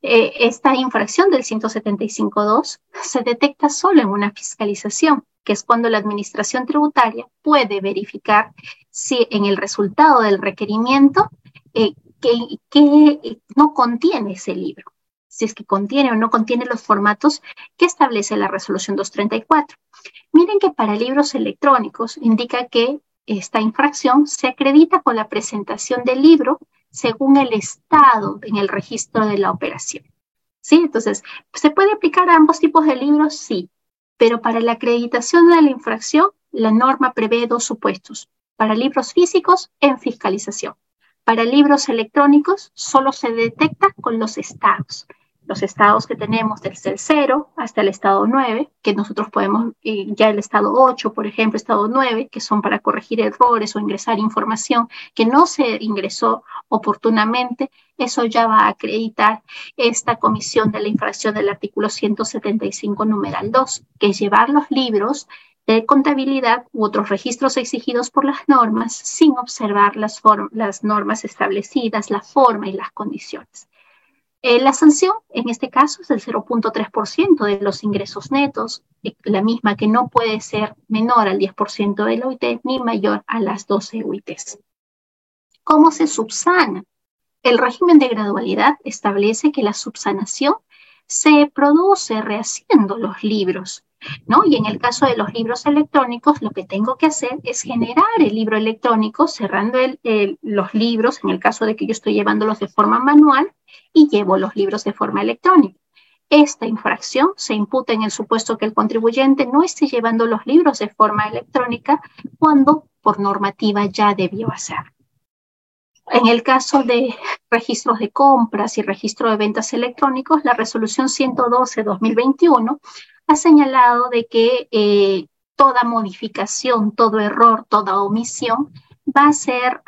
Eh, esta infracción del 175.2 se detecta solo en una fiscalización, que es cuando la administración tributaria puede verificar si en el resultado del requerimiento eh, que no contiene ese libro si es que contiene o no contiene los formatos que establece la resolución 234. Miren que para libros electrónicos indica que esta infracción se acredita con la presentación del libro según el estado en el registro de la operación. ¿Sí? Entonces, ¿se puede aplicar a ambos tipos de libros? Sí, pero para la acreditación de la infracción, la norma prevé dos supuestos. Para libros físicos, en fiscalización. Para libros electrónicos, solo se detecta con los estados. Los estados que tenemos desde el 0 hasta el estado 9, que nosotros podemos, ya el estado 8, por ejemplo, estado 9, que son para corregir errores o ingresar información que no se ingresó oportunamente, eso ya va a acreditar esta comisión de la infracción del artículo 175, numeral 2, que es llevar los libros de contabilidad u otros registros exigidos por las normas sin observar las, normas establecidas, la forma y las condiciones. Eh, la sanción en este caso es del 0.3% de los ingresos netos, eh, la misma que no puede ser menor al 10% de la OIT ni mayor a las 12 UITs. ¿Cómo se subsana? El régimen de gradualidad establece que la subsanación se produce rehaciendo los libros ¿no? Y en el caso de los libros electrónicos, lo que tengo que hacer es generar el libro electrónico cerrando los libros, en el caso de que yo estoy llevándolos de forma manual, y llevo los libros de forma electrónica. Esta infracción se imputa en el supuesto que el contribuyente no esté llevando los libros de forma electrónica cuando por normativa ya debió hacer. En el caso de registros de compras y registro de ventas electrónicos, la resolución 112-2021 ha señalado de que eh, toda modificación, todo error, toda omisión va a ser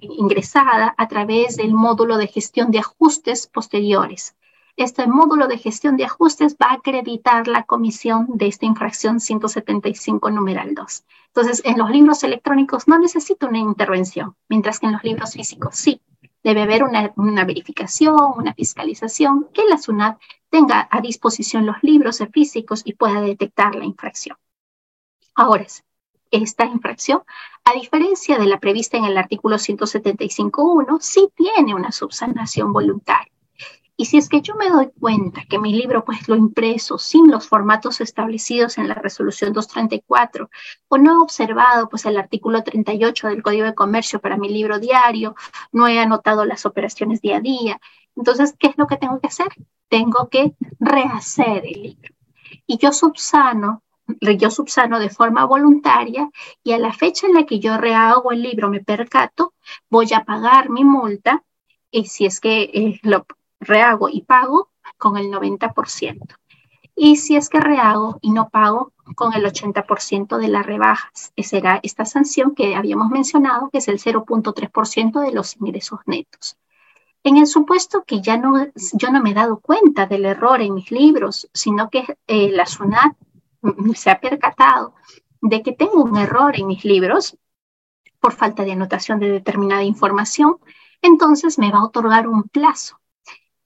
ingresada a través del módulo de gestión de ajustes posteriores. Este módulo de gestión de ajustes va a acreditar la comisión de esta infracción 175 numeral 2. Entonces, en los libros electrónicos no necesita una intervención, mientras que en los libros físicos sí. Debe haber una, verificación, una fiscalización, que la SUNAT tenga a disposición los libros físicos y pueda detectar la infracción. Ahora, esta infracción, a diferencia de la prevista en el artículo 175.1, sí tiene una subsanación voluntaria. Y si es que yo me doy cuenta que mi libro pues lo impreso sin los formatos establecidos en la resolución 234 o no he observado pues el artículo 38 del Código de Comercio para mi libro diario, no he anotado las operaciones día a día, entonces, ¿qué es lo que tengo que hacer? Tengo que rehacer el libro. Y yo subsano yo subsano de forma voluntaria y a la fecha en la que yo rehago el libro me percato, voy a pagar mi multa y si es que eh, lo rehago y pago con el 90%. Y si es que rehago y no pago con el 80% de las rebajas, será esta sanción que habíamos mencionado, que es el 0.3% de los ingresos netos. En el supuesto que ya no, yo no me he dado cuenta del error en mis libros, sino que eh, la SUNAT se ha percatado de que tengo un error en mis libros por falta de anotación de determinada información, entonces me va a otorgar un plazo.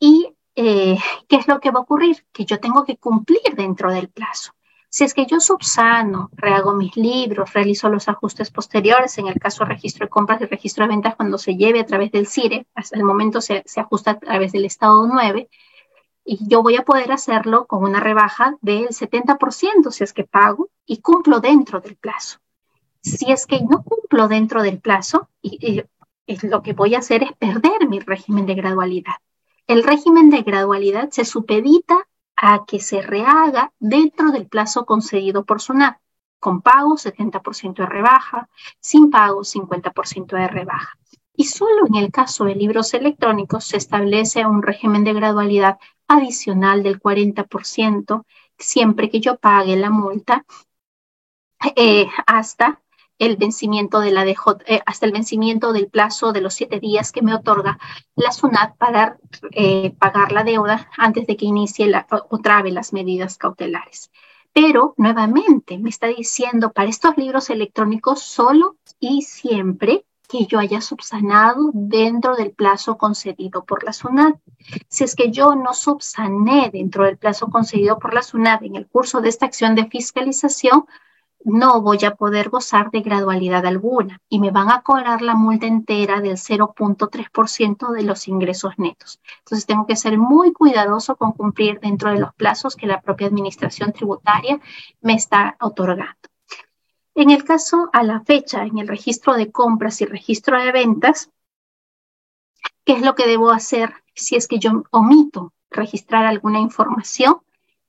¿Y eh, qué es lo que va a ocurrir? Que yo tengo que cumplir dentro del plazo. Si es que yo subsano, rehago mis libros, realizo los ajustes posteriores, en el caso registro de compras y registro de ventas, cuando se lleve a través del CIRE, hasta el momento se, se ajusta a través del Estado 9, y yo voy a poder hacerlo con una rebaja del 70% si es que pago y cumplo dentro del plazo. Si es que no cumplo dentro del plazo, y, lo que voy a hacer es perder mi régimen de gradualidad. El régimen de gradualidad se supedita a que se rehaga dentro del plazo concedido por SUNAT, con pago 70% de rebaja, sin pago 50% de rebaja. Y solo en el caso de libros electrónicos se establece un régimen de gradualidad adicional del 40% siempre que yo pague la multa eh, hasta el vencimiento de la DJ, eh, hasta el vencimiento del plazo de los siete días que me otorga la SUNAT para eh, pagar la deuda antes de que inicie la, o trabe las medidas cautelares. Pero nuevamente me está diciendo para estos libros electrónicos solo y siempre que yo haya subsanado dentro del plazo concedido por la SUNAT. Si es que yo no subsané dentro del plazo concedido por la SUNAT en el curso de esta acción de fiscalización, no voy a poder gozar de gradualidad alguna y me van a cobrar la multa entera del 0.3% de los ingresos netos. Entonces tengo que ser muy cuidadoso con cumplir dentro de los plazos que la propia administración tributaria me está otorgando. En el caso a la fecha, en el registro de compras y registro de ventas, ¿qué es lo que debo hacer si es que yo omito registrar alguna información?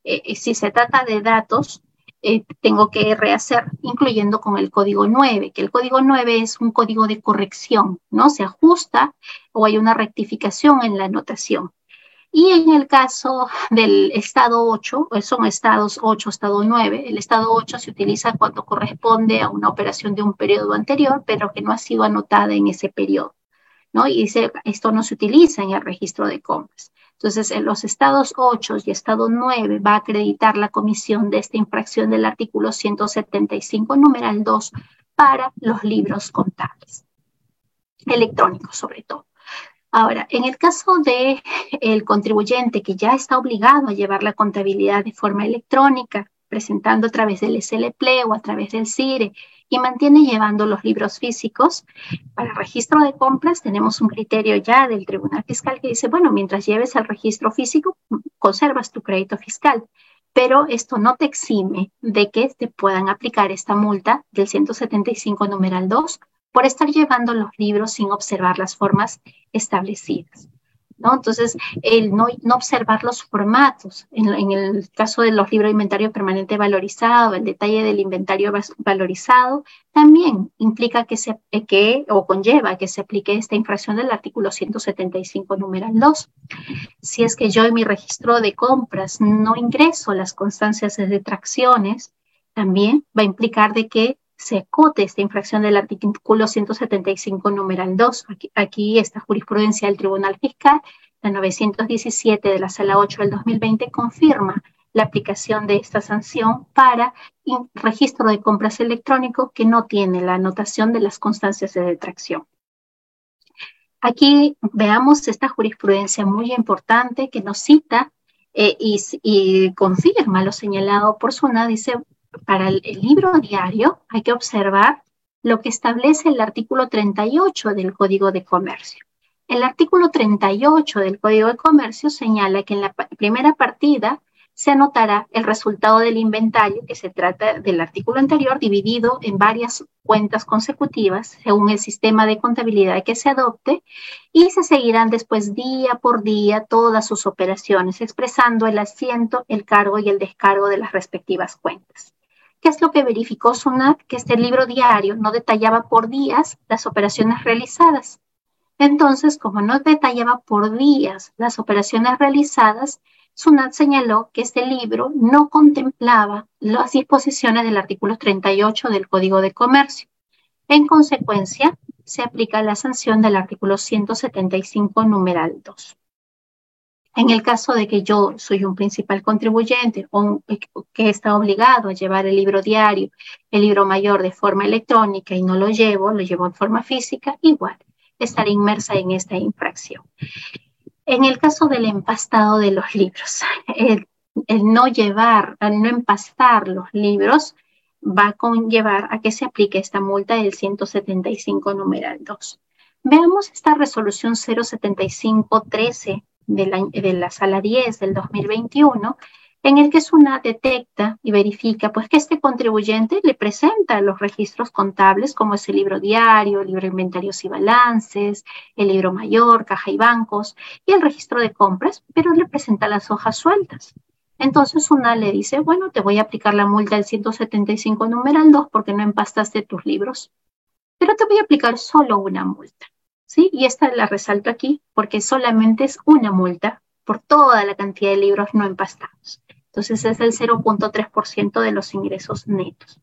Eh, eh, si se trata de datos, eh, tengo que rehacer, incluyendo con el código 9, que el código 9 es un código de corrección, ¿no? Se ajusta o hay una rectificación en la anotación. Y en el caso del estado 8, pues son estados 8, estado 9, el estado 8 se utiliza cuando corresponde a una operación de un periodo anterior, pero que no ha sido anotada en ese periodo, ¿no? Y dice, esto no se utiliza en el registro de compras. Entonces, en los estados 8 y estado 9 va a acreditar la comisión de esta infracción del artículo 175, numeral 2, para los libros contables, electrónicos sobre todo. Ahora, en el caso de el contribuyente que ya está obligado a llevar la contabilidad de forma electrónica, presentando a través del SLP o a través del CIRE y mantiene llevando los libros físicos. Para registro de compras tenemos un criterio ya del Tribunal Fiscal que dice, bueno, mientras lleves el registro físico, conservas tu crédito fiscal, pero esto no te exime de que te puedan aplicar esta multa del 175 numeral 2 por estar llevando los libros sin observar las formas establecidas. Entonces, el no, observar los formatos, en, el caso de los libros de inventario permanente valorizado, el detalle del inventario valorizado, también implica que se, eh, que, o conlleva que se aplique esta infracción del artículo 175, numeral 2. Si es que yo en mi registro de compras no ingreso las constancias de detracciones, también va a implicar de que se acote esta infracción del artículo 175, numeral 2. Aquí, aquí esta jurisprudencia del Tribunal Fiscal, la 917 de la Sala 8 del 2020, confirma la aplicación de esta sanción para registro de compras electrónico que no tiene la anotación de las constancias de detracción. Aquí veamos esta jurisprudencia muy importante que nos cita eh, y, y, confirma lo señalado por SUNA. Dice, para el, libro diario hay que observar lo que establece el artículo 38 del Código de Comercio. El artículo 38 del Código de Comercio señala que en la primera partida se anotará el resultado del inventario, que se trata del artículo anterior, dividido en varias cuentas consecutivas según el sistema de contabilidad que se adopte, y se seguirán después día por día todas sus operaciones, expresando el asiento, el cargo y el descargo de las respectivas cuentas. ¿Qué es lo que verificó SUNAT? Que este libro diario no detallaba por días las operaciones realizadas. Entonces, como no detallaba por días las operaciones realizadas, SUNAT señaló que este libro no contemplaba las disposiciones del artículo 38 del Código de Comercio. En consecuencia, se aplica la sanción del artículo 175, numeral 2. En el caso de que yo soy un principal contribuyente o que está obligado a llevar el libro diario, el libro mayor de forma electrónica y no lo llevo, lo llevo en forma física, igual estaré inmersa en esta infracción. En el caso del empastado de los libros, el, no llevar, el no empastar los libros va a conllevar a que se aplique esta multa del 175 numeral 2. Veamos esta resolución 07513 de la, sala 10 del 2021, en el que SUNA detecta y verifica pues, que este contribuyente le presenta los registros contables, como es el libro diario, el libro de inventarios y balances, el libro mayor, caja y bancos, y el registro de compras, pero le presenta las hojas sueltas. Entonces SUNA le dice, bueno, te voy a aplicar la multa del 175 numeral 2 porque no empastaste tus libros, pero te voy a aplicar solo una multa. Y esta la resalto aquí porque solamente es una multa por toda la cantidad de libros no empastados. Entonces es el 0.3% de los ingresos netos.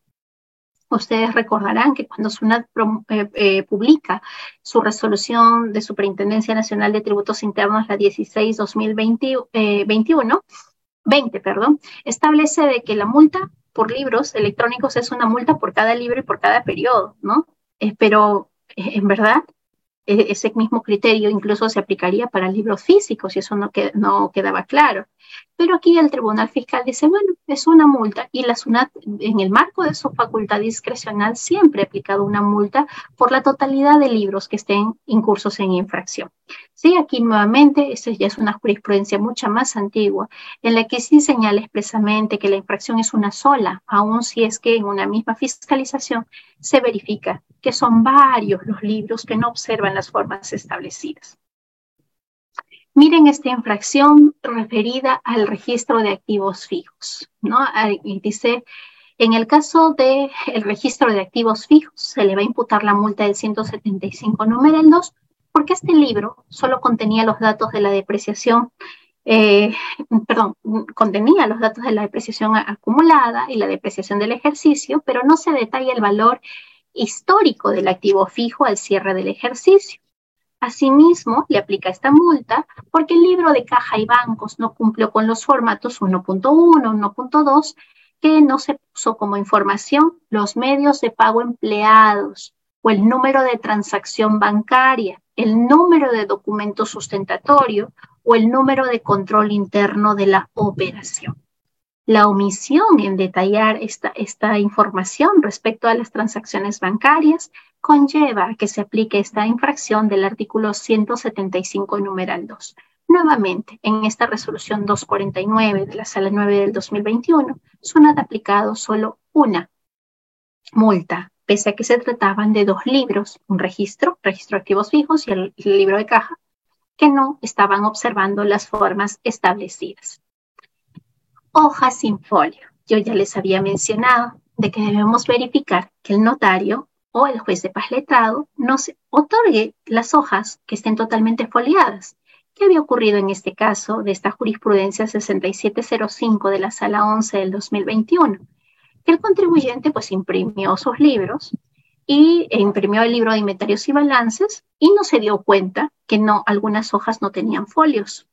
Ustedes recordarán que cuando SUNAT eh, eh, publica su resolución de Superintendencia Nacional de Tributos Internos, la 16-2021, 20, perdón, establece de que la multa por libros electrónicos es una multa por cada libro y por cada periodo, ¿no? Eh, pero eh, en verdad ese mismo criterio incluso se aplicaría para libros físicos y eso no, no quedaba claro. Pero aquí el Tribunal Fiscal dice, bueno, es una multa y la SUNAT en el marco de su facultad discrecional siempre ha aplicado una multa por la totalidad de libros que estén incursos en infracción. Sí, aquí nuevamente, esta ya es una jurisprudencia mucha más antigua, en la que sí señala expresamente que la infracción es una sola, aun si es que en una misma fiscalización se verifica que son varios los libros que no observan las formas establecidas. Miren esta infracción referida al registro de activos fijos, ¿no? Y dice, en el caso del el registro de activos fijos, se le va a imputar la multa del 175 numeral 2, porque este libro solo contenía los datos de la depreciación, eh, perdón, contenía los datos de la depreciación acumulada y la depreciación del ejercicio, pero no se detalla el valor histórico del activo fijo al cierre del ejercicio. Asimismo, le aplica esta multa porque el libro de caja y bancos no cumplió con los formatos 1.1, 1.2, que no se puso como información los medios de pago empleados o el número de transacción bancaria, el número de documento sustentatorio o el número de control interno de la operación. La omisión en detallar esta, información respecto a las transacciones bancarias conlleva que se aplique esta infracción del artículo 175, numeral 2. Nuevamente, en esta resolución 249 de la Sala 9 del 2021, SUNAT ha aplicado solo una multa, pese a que se trataban de dos libros, un registro, registro de activos fijos y el libro de caja, que no estaban observando las formas establecidas. Hojas sin folio. Yo ya les había mencionado de que debemos verificar que el notario o el juez de paz letrado nos otorgue las hojas que estén totalmente foliadas. ¿Qué había ocurrido en este caso de esta jurisprudencia 6705 de la Sala 11 del 2021? Que el contribuyente pues imprimió sus libros y imprimió el libro de inventarios y balances y no se dio cuenta que no algunas hojas no tenían folios.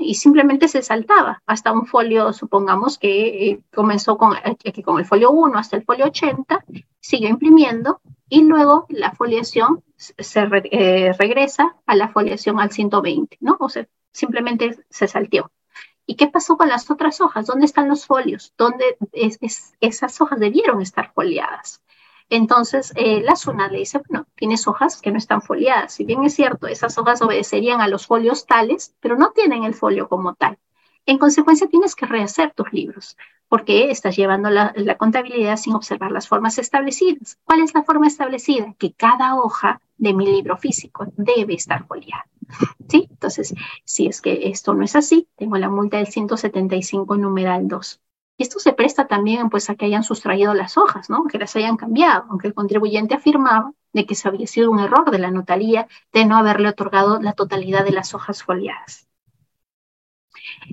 Y simplemente se saltaba hasta un folio, supongamos que eh, comenzó con, eh, con el folio 1 hasta el folio 80, siguió imprimiendo y luego la foliación se eh, regresa a la foliación al 120, ¿no? O sea, simplemente se salteó. ¿Y qué pasó con las otras hojas? ¿Dónde están los folios? ¿Dónde esas hojas debieron estar foliadas? Entonces, eh, la SUNA le dice, bueno, tienes hojas que no están foliadas. Si bien es cierto, esas hojas obedecerían a los folios tales, pero no tienen el folio como tal. En consecuencia, tienes que rehacer tus libros, porque estás llevando la, contabilidad sin observar las formas establecidas. ¿Cuál es la forma establecida? Que cada hoja de mi libro físico debe estar foliada. ¿Sí? Entonces, si es que esto no es así, tengo la multa del 175 numeral 2. Y esto se presta también pues, a que hayan sustraído las hojas, ¿no? que las hayan cambiado, aunque el contribuyente afirmaba de que se había sido un error de la notaría de no haberle otorgado la totalidad de las hojas foliadas.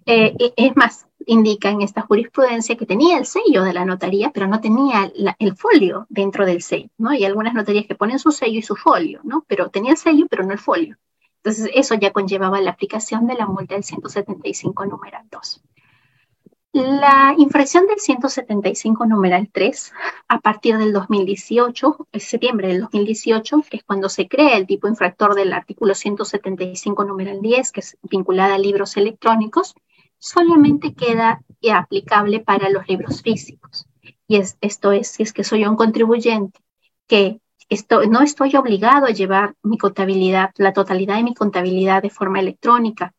Eh, es más, indica en esta jurisprudencia que tenía el sello de la notaría, pero no tenía el folio dentro del sello, ¿no? Hay algunas notarías que ponen su sello y su folio, ¿no? Pero tenía el sello, pero no el folio. Entonces, eso ya conllevaba la aplicación de la multa del 175 numeral 2. La infracción del 175 numeral 3, a partir del 2018, en septiembre del 2018, que es cuando se crea el tipo infractor del artículo 175 numeral 10, que es vinculada a libros electrónicos, solamente queda aplicable para los libros físicos. Y esto es, si es que soy un contribuyente que no estoy obligado a llevar mi contabilidad, la totalidad de mi contabilidad de forma electrónica,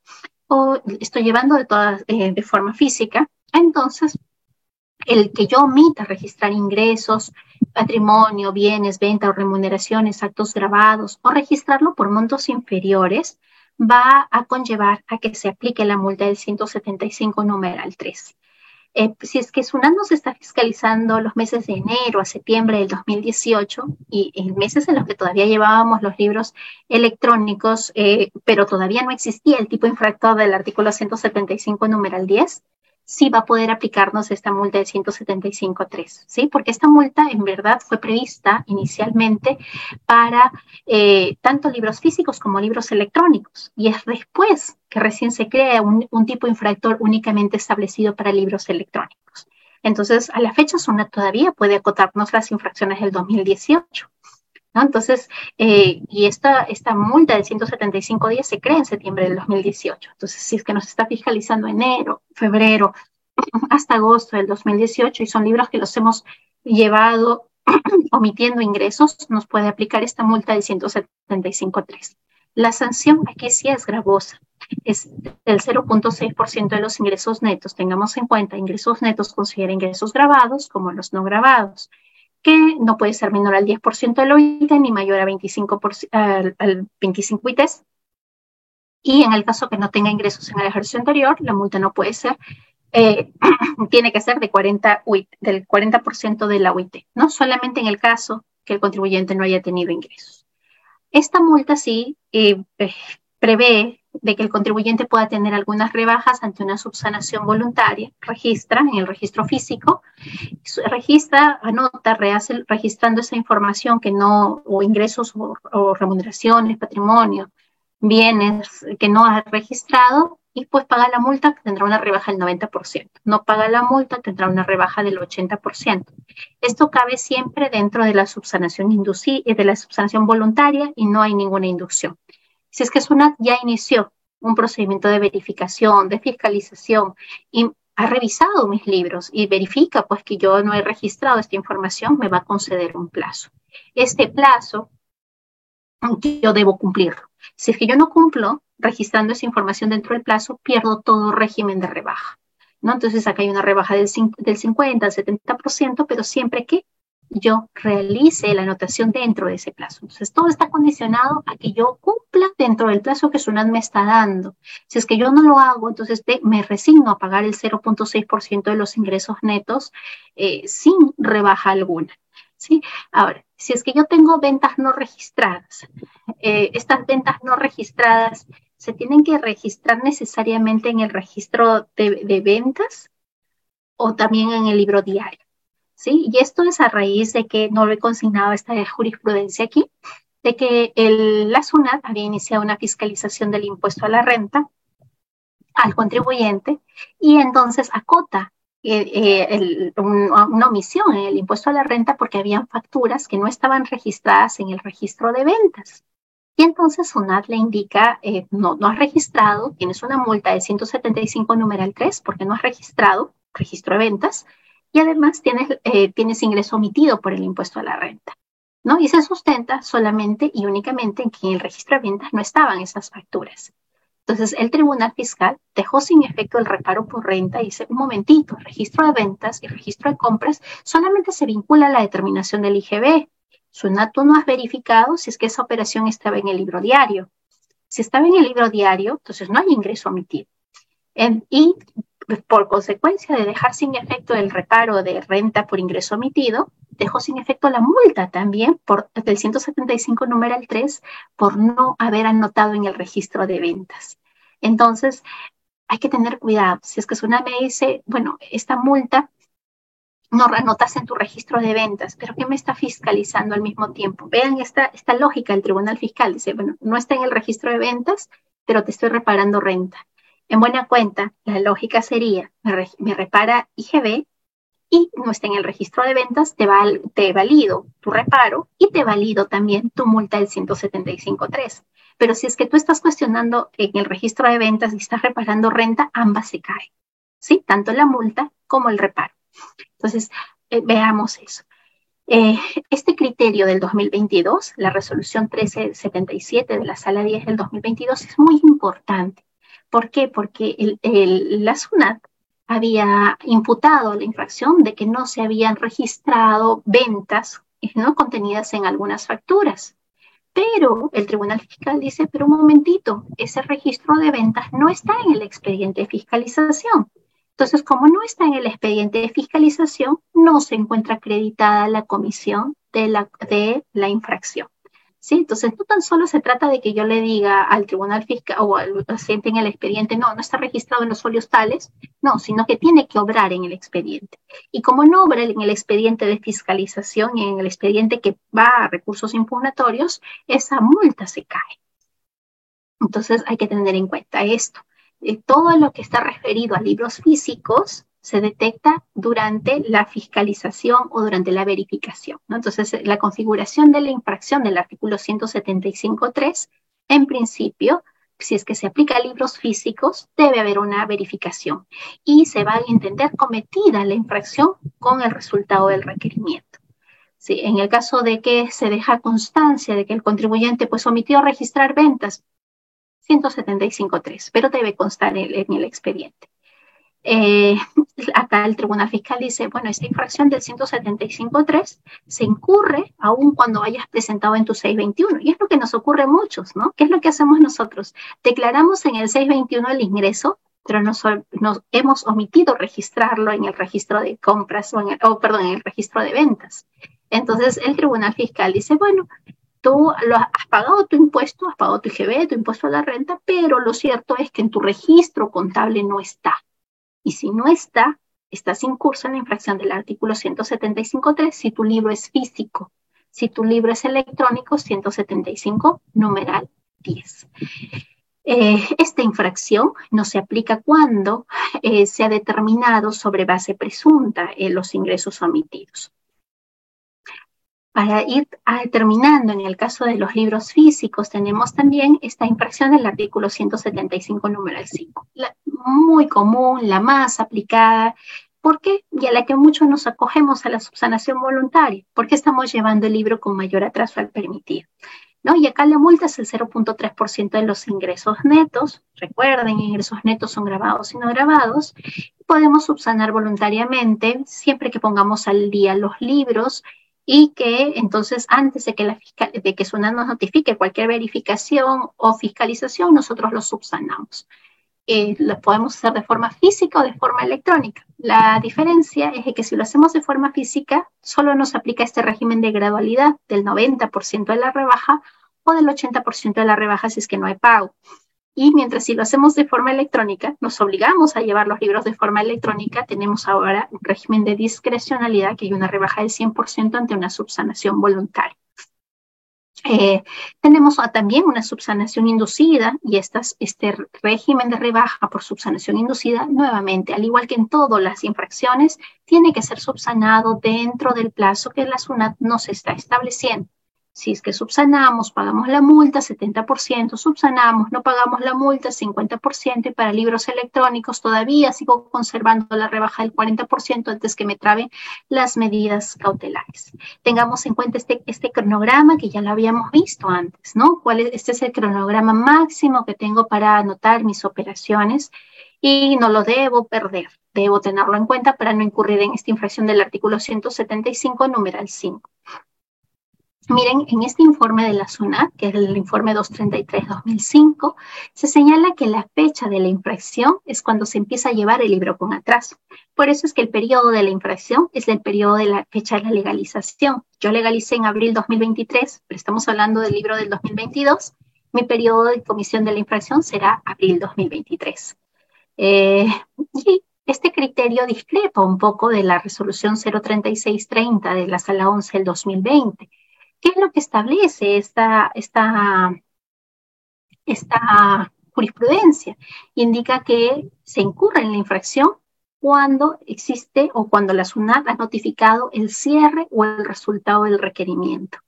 o estoy llevando de, eh, de forma física, entonces, el que yo omita registrar ingresos, patrimonio, bienes, venta o remuneraciones, actos grabados o registrarlo por montos inferiores va a conllevar a que se aplique la multa del 175 numeral 3. Eh, si es que SUNAT nos está fiscalizando los meses de enero a septiembre del 2018 y en meses en los que todavía llevábamos los libros electrónicos, eh, pero todavía no existía el tipo infractor del artículo 175 numeral 10, sí va a poder aplicarnos esta multa de 175.3, ¿sí? Porque esta multa en verdad fue prevista inicialmente para eh, tanto libros físicos como libros electrónicos y es después que recién se crea un, un tipo infractor únicamente establecido para libros electrónicos. Entonces, a la fecha, SUNAT todavía puede acotarnos las infracciones del 2018. Entonces, eh, y esta, esta multa de 175 días se crea en septiembre del 2018. Entonces, si es que nos está fiscalizando enero, febrero, hasta agosto del 2018 y son libros que los hemos llevado omitiendo ingresos, nos puede aplicar esta multa de 175.3. La sanción aquí sí es gravosa, es del 0.6% de los ingresos netos. Tengamos en cuenta, ingresos netos considera ingresos grabados como los no grabados que no puede ser menor al 10% del OIT ni mayor a 25 al, 25 ITES. Y en el caso que no tenga ingresos en el ejercicio anterior, la multa no puede ser, eh, tiene que ser de 40 UIT, del 40% de la UIT, no solamente en el caso que el contribuyente no haya tenido ingresos. Esta multa sí eh, eh, prevé de que el contribuyente pueda tener algunas rebajas ante una subsanación voluntaria, registra en el registro físico, registra, anota, rehace registrando esa información que no, o ingresos o, remuneraciones, patrimonio, bienes que no ha registrado y pues paga la multa, tendrá una rebaja del 90%. No paga la multa, tendrá una rebaja del 80%. Esto cabe siempre dentro de la subsanación de la subsanación voluntaria y no hay ninguna inducción. Si es que SUNAT ya inició un procedimiento de verificación, de fiscalización y ha revisado mis libros y verifica pues que yo no he registrado esta información, me va a conceder un plazo. Este plazo yo debo cumplirlo. Si es que yo no cumplo registrando esa información dentro del plazo, pierdo todo régimen de rebaja. ¿no? Entonces acá hay una rebaja del, del 50 al 70%, pero siempre que yo realice la anotación dentro de ese plazo. Entonces, todo está condicionado a que yo cumpla dentro del plazo que SUNAT me está dando. Si es que yo no lo hago, entonces me resigno a pagar el 0.6% de los ingresos netos eh, sin rebaja alguna. ¿sí? Ahora, si es que yo tengo ventas no registradas, eh, estas ventas no registradas se tienen que registrar necesariamente en el registro de ventas o también en el libro diario. ¿Sí? Y esto es a raíz de que no lo he consignado esta jurisprudencia aquí, de que el, la SUNAT había iniciado una fiscalización del impuesto a la renta al contribuyente y entonces acota eh, eh, una omisión en el impuesto a la renta porque habían facturas que no estaban registradas en el registro de ventas. Y entonces SUNAT le indica, eh, no, has registrado, tienes una multa de 175 numeral 3 porque no has registrado registro de ventas y además tienes, eh, tienes ingreso omitido por el impuesto a la renta. ¿no? Y se sustenta solamente y únicamente en que en el registro de ventas no estaban esas facturas. Entonces, el Tribunal Fiscal dejó sin efecto el reparo por renta y dice, un momentito, el registro de ventas y el registro de compras solamente se vincula a la determinación del IGB. Sunato no has verificado si es que esa operación estaba en el libro diario. Si estaba en el libro diario, entonces no hay ingreso omitido. y por consecuencia de dejar sin efecto el reparo de renta por ingreso omitido, dejó sin efecto la multa también por el 175 numeral 3 por no haber anotado en el registro de ventas. Entonces, hay que tener cuidado. Si es que una me dice, bueno, esta multa no anotas en tu registro de ventas, pero ¿qué me está fiscalizando al mismo tiempo? Vean esta, esta lógica, el tribunal fiscal dice, bueno, no está en el registro de ventas, pero te estoy reparando renta. En buena cuenta, la lógica sería, me, repara IGB y no está en el registro de ventas, te, te valido tu reparo y te valido también tu multa del 175.3. Pero si es que tú estás cuestionando en el registro de ventas y estás reparando renta, ambas se caen, ¿sí? Tanto la multa como el reparo. Entonces, eh, veamos eso. Eh, este criterio del 2022, la resolución 1377 de la sala 10 del 2022, es muy importante ¿Por qué? Porque la SUNAT había imputado la infracción de que no se habían registrado ventas no contenidas en algunas facturas. Pero el Tribunal Fiscal dice, pero un momentito, ese registro de ventas no está en el expediente de fiscalización. Entonces, como no está en el expediente de fiscalización, no se encuentra acreditada la comisión de la, de la infracción. ¿Sí? Entonces, no tan solo se trata de que yo le diga al tribunal fiscal o al paciente en el expediente, no, no está registrado en los folios tales, no, sino que tiene que obrar en el expediente. Y como no obra en el expediente de fiscalización y en el expediente que va a recursos impugnatorios, esa multa se cae. Entonces, hay que tener en cuenta esto. Eh, todo lo que está referido a libros físicos se detecta durante la fiscalización o durante la verificación. Entonces, la configuración de la infracción del artículo 175.3, en principio, si es que se aplica a libros físicos, debe haber una verificación y se va a entender cometida la infracción con el resultado del requerimiento. Sí, en el caso de que se deja constancia de que el contribuyente pues omitió registrar ventas, 175.3, pero debe constar en el expediente. Eh, acá el Tribunal Fiscal dice, bueno, esta infracción del 175.3 se incurre aún cuando hayas presentado en tu 621. Y es lo que nos ocurre a muchos, ¿no? ¿Qué es lo que hacemos nosotros? Declaramos en el 621 el ingreso, pero nos, hemos omitido registrarlo en el registro de compras o, en el, perdón, en el registro de ventas. Entonces el Tribunal Fiscal dice, bueno, tú has, pagado tu impuesto, has pagado tu IGB, tu impuesto a la renta, pero lo cierto es que en tu registro contable no está. Y si no está, estás incurso en la infracción del artículo 175.3 si tu libro es físico. Si tu libro es electrónico, 175, numeral 10. Eh, esta infracción no se aplica cuando eh, se ha determinado sobre base presunta eh, los ingresos omitidos para ir terminando, en el caso de los libros físicos, tenemos también esta infracción del artículo 175, número 5. La, muy común, la más aplicada, porque y a la que muchos nos acogemos a la subsanación voluntaria, porque estamos llevando el libro con mayor atraso al permitido. ¿No? Y acá la multa es el 0.3% de los ingresos netos. Recuerden, ingresos netos son grabados y no grabados. Podemos subsanar voluntariamente siempre que pongamos al día los libros y que entonces antes de que, la de que SUNAT nos notifique cualquier verificación o fiscalización, nosotros lo subsanamos. Eh, lo podemos hacer de forma física o de forma electrónica. La diferencia es que si lo hacemos de forma física, solo nos aplica este régimen de gradualidad del 90% de la rebaja o del 80% de la rebaja si es que no hay pago. Y mientras si lo hacemos de forma electrónica, nos obligamos a llevar los libros de forma electrónica, tenemos ahora un régimen de discrecionalidad que hay una rebaja del 100% ante una subsanación voluntaria. Eh, tenemos también una subsanación inducida y este régimen de rebaja por subsanación inducida, nuevamente, al igual que en todas las infracciones, tiene que ser subsanado dentro del plazo que la SUNAT nos está estableciendo. Si es que subsanamos, pagamos la multa, 70%, subsanamos, no pagamos la multa, 50%, y para libros electrónicos todavía sigo conservando la rebaja del 40% antes que me traben las medidas cautelares. Tengamos en cuenta este, este cronograma que ya lo habíamos visto antes, ¿no? ¿Cuál es, este es el cronograma máximo que tengo para anotar mis operaciones y no lo debo perder. Debo tenerlo en cuenta para no incurrir en esta infracción del artículo 175, numeral 5. Miren, en este informe de la SUNAT, que es el informe 233-2005, se señala que la fecha de la infracción es cuando se empieza a llevar el libro con atraso. Por eso es que el periodo de la infracción es el periodo de la fecha de la legalización. Yo legalicé en abril 2023, pero estamos hablando del libro del 2022. Mi periodo de comisión de la infracción será abril 2023. Eh, y este criterio discrepa un poco de la resolución 03630 de la Sala 11 del 2020 ¿Qué es lo que establece esta, jurisprudencia? Indica que se incurre en la infracción cuando existe o cuando la SUNAT ha notificado el cierre o el resultado del requerimiento,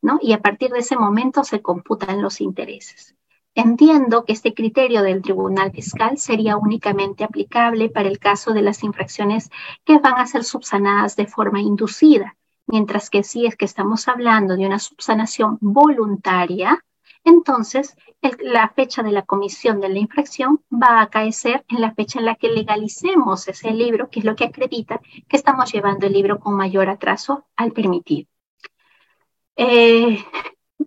¿no? Y a partir de ese momento se computan los intereses. Entiendo que este criterio del Tribunal Fiscal sería únicamente aplicable para el caso de las infracciones que van a ser subsanadas de forma inducida, Mientras que si es que estamos hablando de una subsanación voluntaria, entonces la fecha de la comisión de la infracción va a acaecer en la fecha en la que legalicemos ese libro, que es lo que acredita que estamos llevando el libro con mayor atraso al permitido. Eh,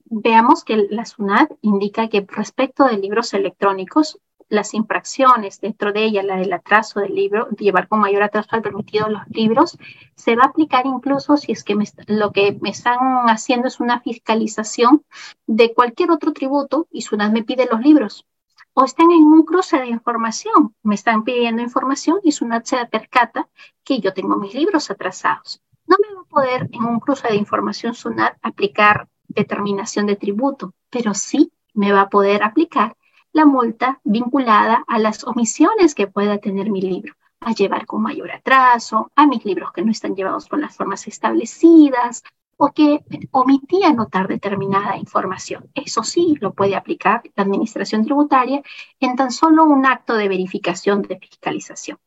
veamos que la SUNAT indica que respecto de libros electrónicos, las infracciones, dentro de ella la del atraso del libro, llevar con mayor atraso al permitido los libros, se va a aplicar incluso si es que lo que me están haciendo es una fiscalización de cualquier otro tributo y SUNAT me pide los libros. O están en un cruce de información, me están pidiendo información y SUNAT se percata que yo tengo mis libros atrasados. No me va a poder en un cruce de información SUNAT aplicar determinación de tributo, pero sí me va a poder aplicar la multa vinculada a las omisiones que pueda tener mi libro, a llevar con mayor atraso, a mis libros que no están llevados con las formas establecidas o que omití anotar determinada información. Eso sí lo puede aplicar la Administración Tributaria en tan solo un acto de verificación de fiscalización.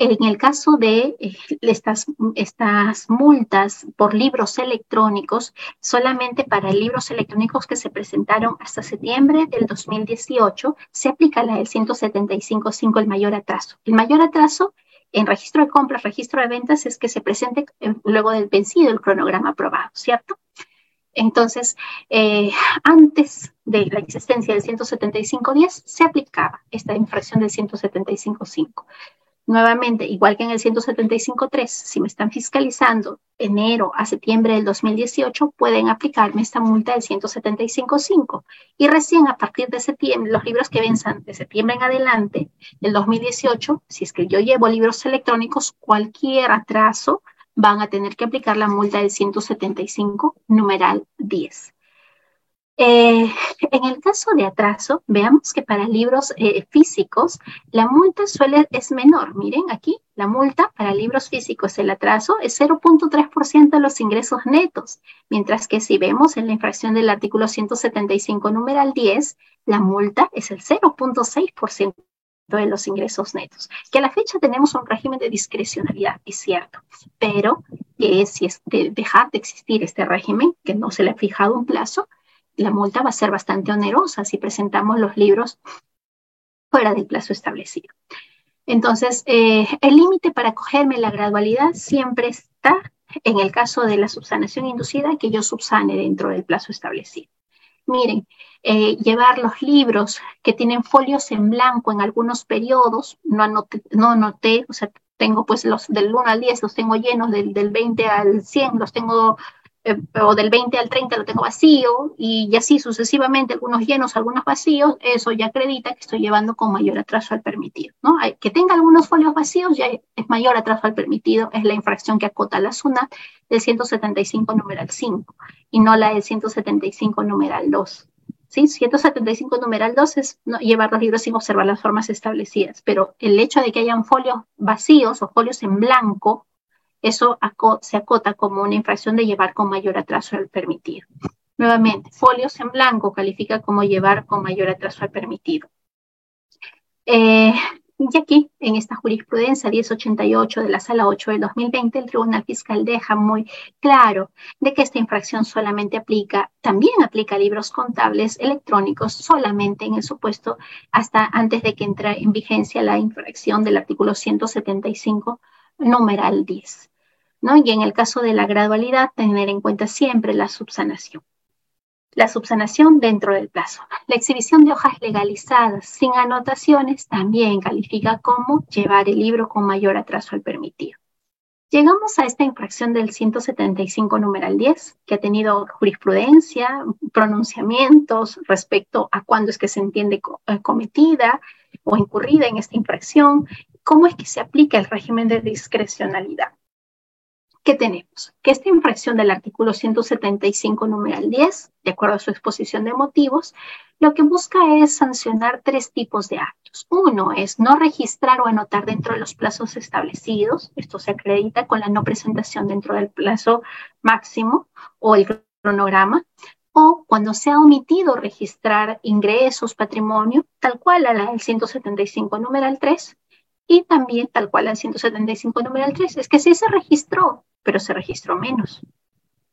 En el caso de eh, estas, multas por libros electrónicos, solamente para libros electrónicos que se presentaron hasta septiembre del 2018, se aplica la del 175.5, el mayor atraso. El mayor atraso en registro de compras, registro de ventas, es que se presente eh, luego del vencido el cronograma aprobado, ¿cierto? Entonces, eh, antes de la existencia del 175.10, se aplicaba esta infracción del 175.5. Nuevamente, igual que en el 175.3, si me están fiscalizando enero a septiembre del 2018, pueden aplicarme esta multa del 175.5. Y recién a partir de septiembre, los libros que venzan de septiembre en adelante del 2018, si es que yo llevo libros electrónicos, cualquier atraso van a tener que aplicar la multa del 175 numeral 10. Eh, en el caso de atraso, veamos que para libros eh, físicos la multa suele es menor. Miren aquí, la multa para libros físicos, el atraso es 0.3% de los ingresos netos, mientras que si vemos en la infracción del artículo 175 numeral 10, la multa es el 0.6% de los ingresos netos. Que a la fecha tenemos un régimen de discrecionalidad, es cierto, pero que si es de dejar de existir este régimen, que no se le ha fijado un plazo, la multa va a ser bastante onerosa si presentamos los libros fuera del plazo establecido. Entonces, eh, el límite para cogerme la gradualidad siempre está en el caso de la subsanación inducida, que yo subsane dentro del plazo establecido. Miren, eh, llevar los libros que tienen folios en blanco en algunos periodos, no anoté, no anoté, o sea, tengo pues los del 1 al 10, los tengo llenos, del, del 20 al 100, los tengo eh, o del 20 al 30 lo tengo vacío y, así sucesivamente, algunos llenos, algunos vacíos, eso ya acredita que estoy llevando con mayor atraso al permitido. ¿no? que tenga algunos folios vacíos ya es mayor atraso al permitido, es la infracción que acota la SUNAT del 175 numeral 5 y no la del 175 numeral 2. ¿Sí? 175 numeral 2 es llevar los libros sin observar las formas establecidas, pero el hecho de que hayan folios vacíos o folios en blanco eso se acota como una infracción de llevar con mayor atraso al permitido. Nuevamente, folios en blanco califica como llevar con mayor atraso al permitido. Eh, y aquí, en esta jurisprudencia 1088 de la Sala 8 del 2020, el Tribunal Fiscal deja muy claro de que esta infracción solamente aplica, también aplica libros contables electrónicos, solamente en el supuesto hasta antes de que entre en vigencia la infracción del artículo 175 numeral 10. ¿no? Y en el caso de la gradualidad, tener en cuenta siempre la subsanación. La subsanación dentro del plazo. La exhibición de hojas legalizadas sin anotaciones también califica como llevar el libro con mayor atraso al permitido. Llegamos a esta infracción del 175 numeral 10, que ha tenido jurisprudencia, pronunciamientos respecto a cuándo es que se entiende eh, cometida o incurrida en esta infracción ¿Cómo es que se aplica el régimen de discrecionalidad? ¿Qué tenemos? Que esta infracción del artículo 175, numeral 10, de acuerdo a su exposición de motivos, lo que busca es sancionar tres tipos de actos. Uno es no registrar o anotar dentro de los plazos establecidos. Esto se acredita con la no presentación dentro del plazo máximo o el cronograma. O cuando se ha omitido registrar ingresos, patrimonio, tal cual a la del 175, numeral 3, y también, tal cual el 175 numeral 3, es que sí se registró, pero se registró menos.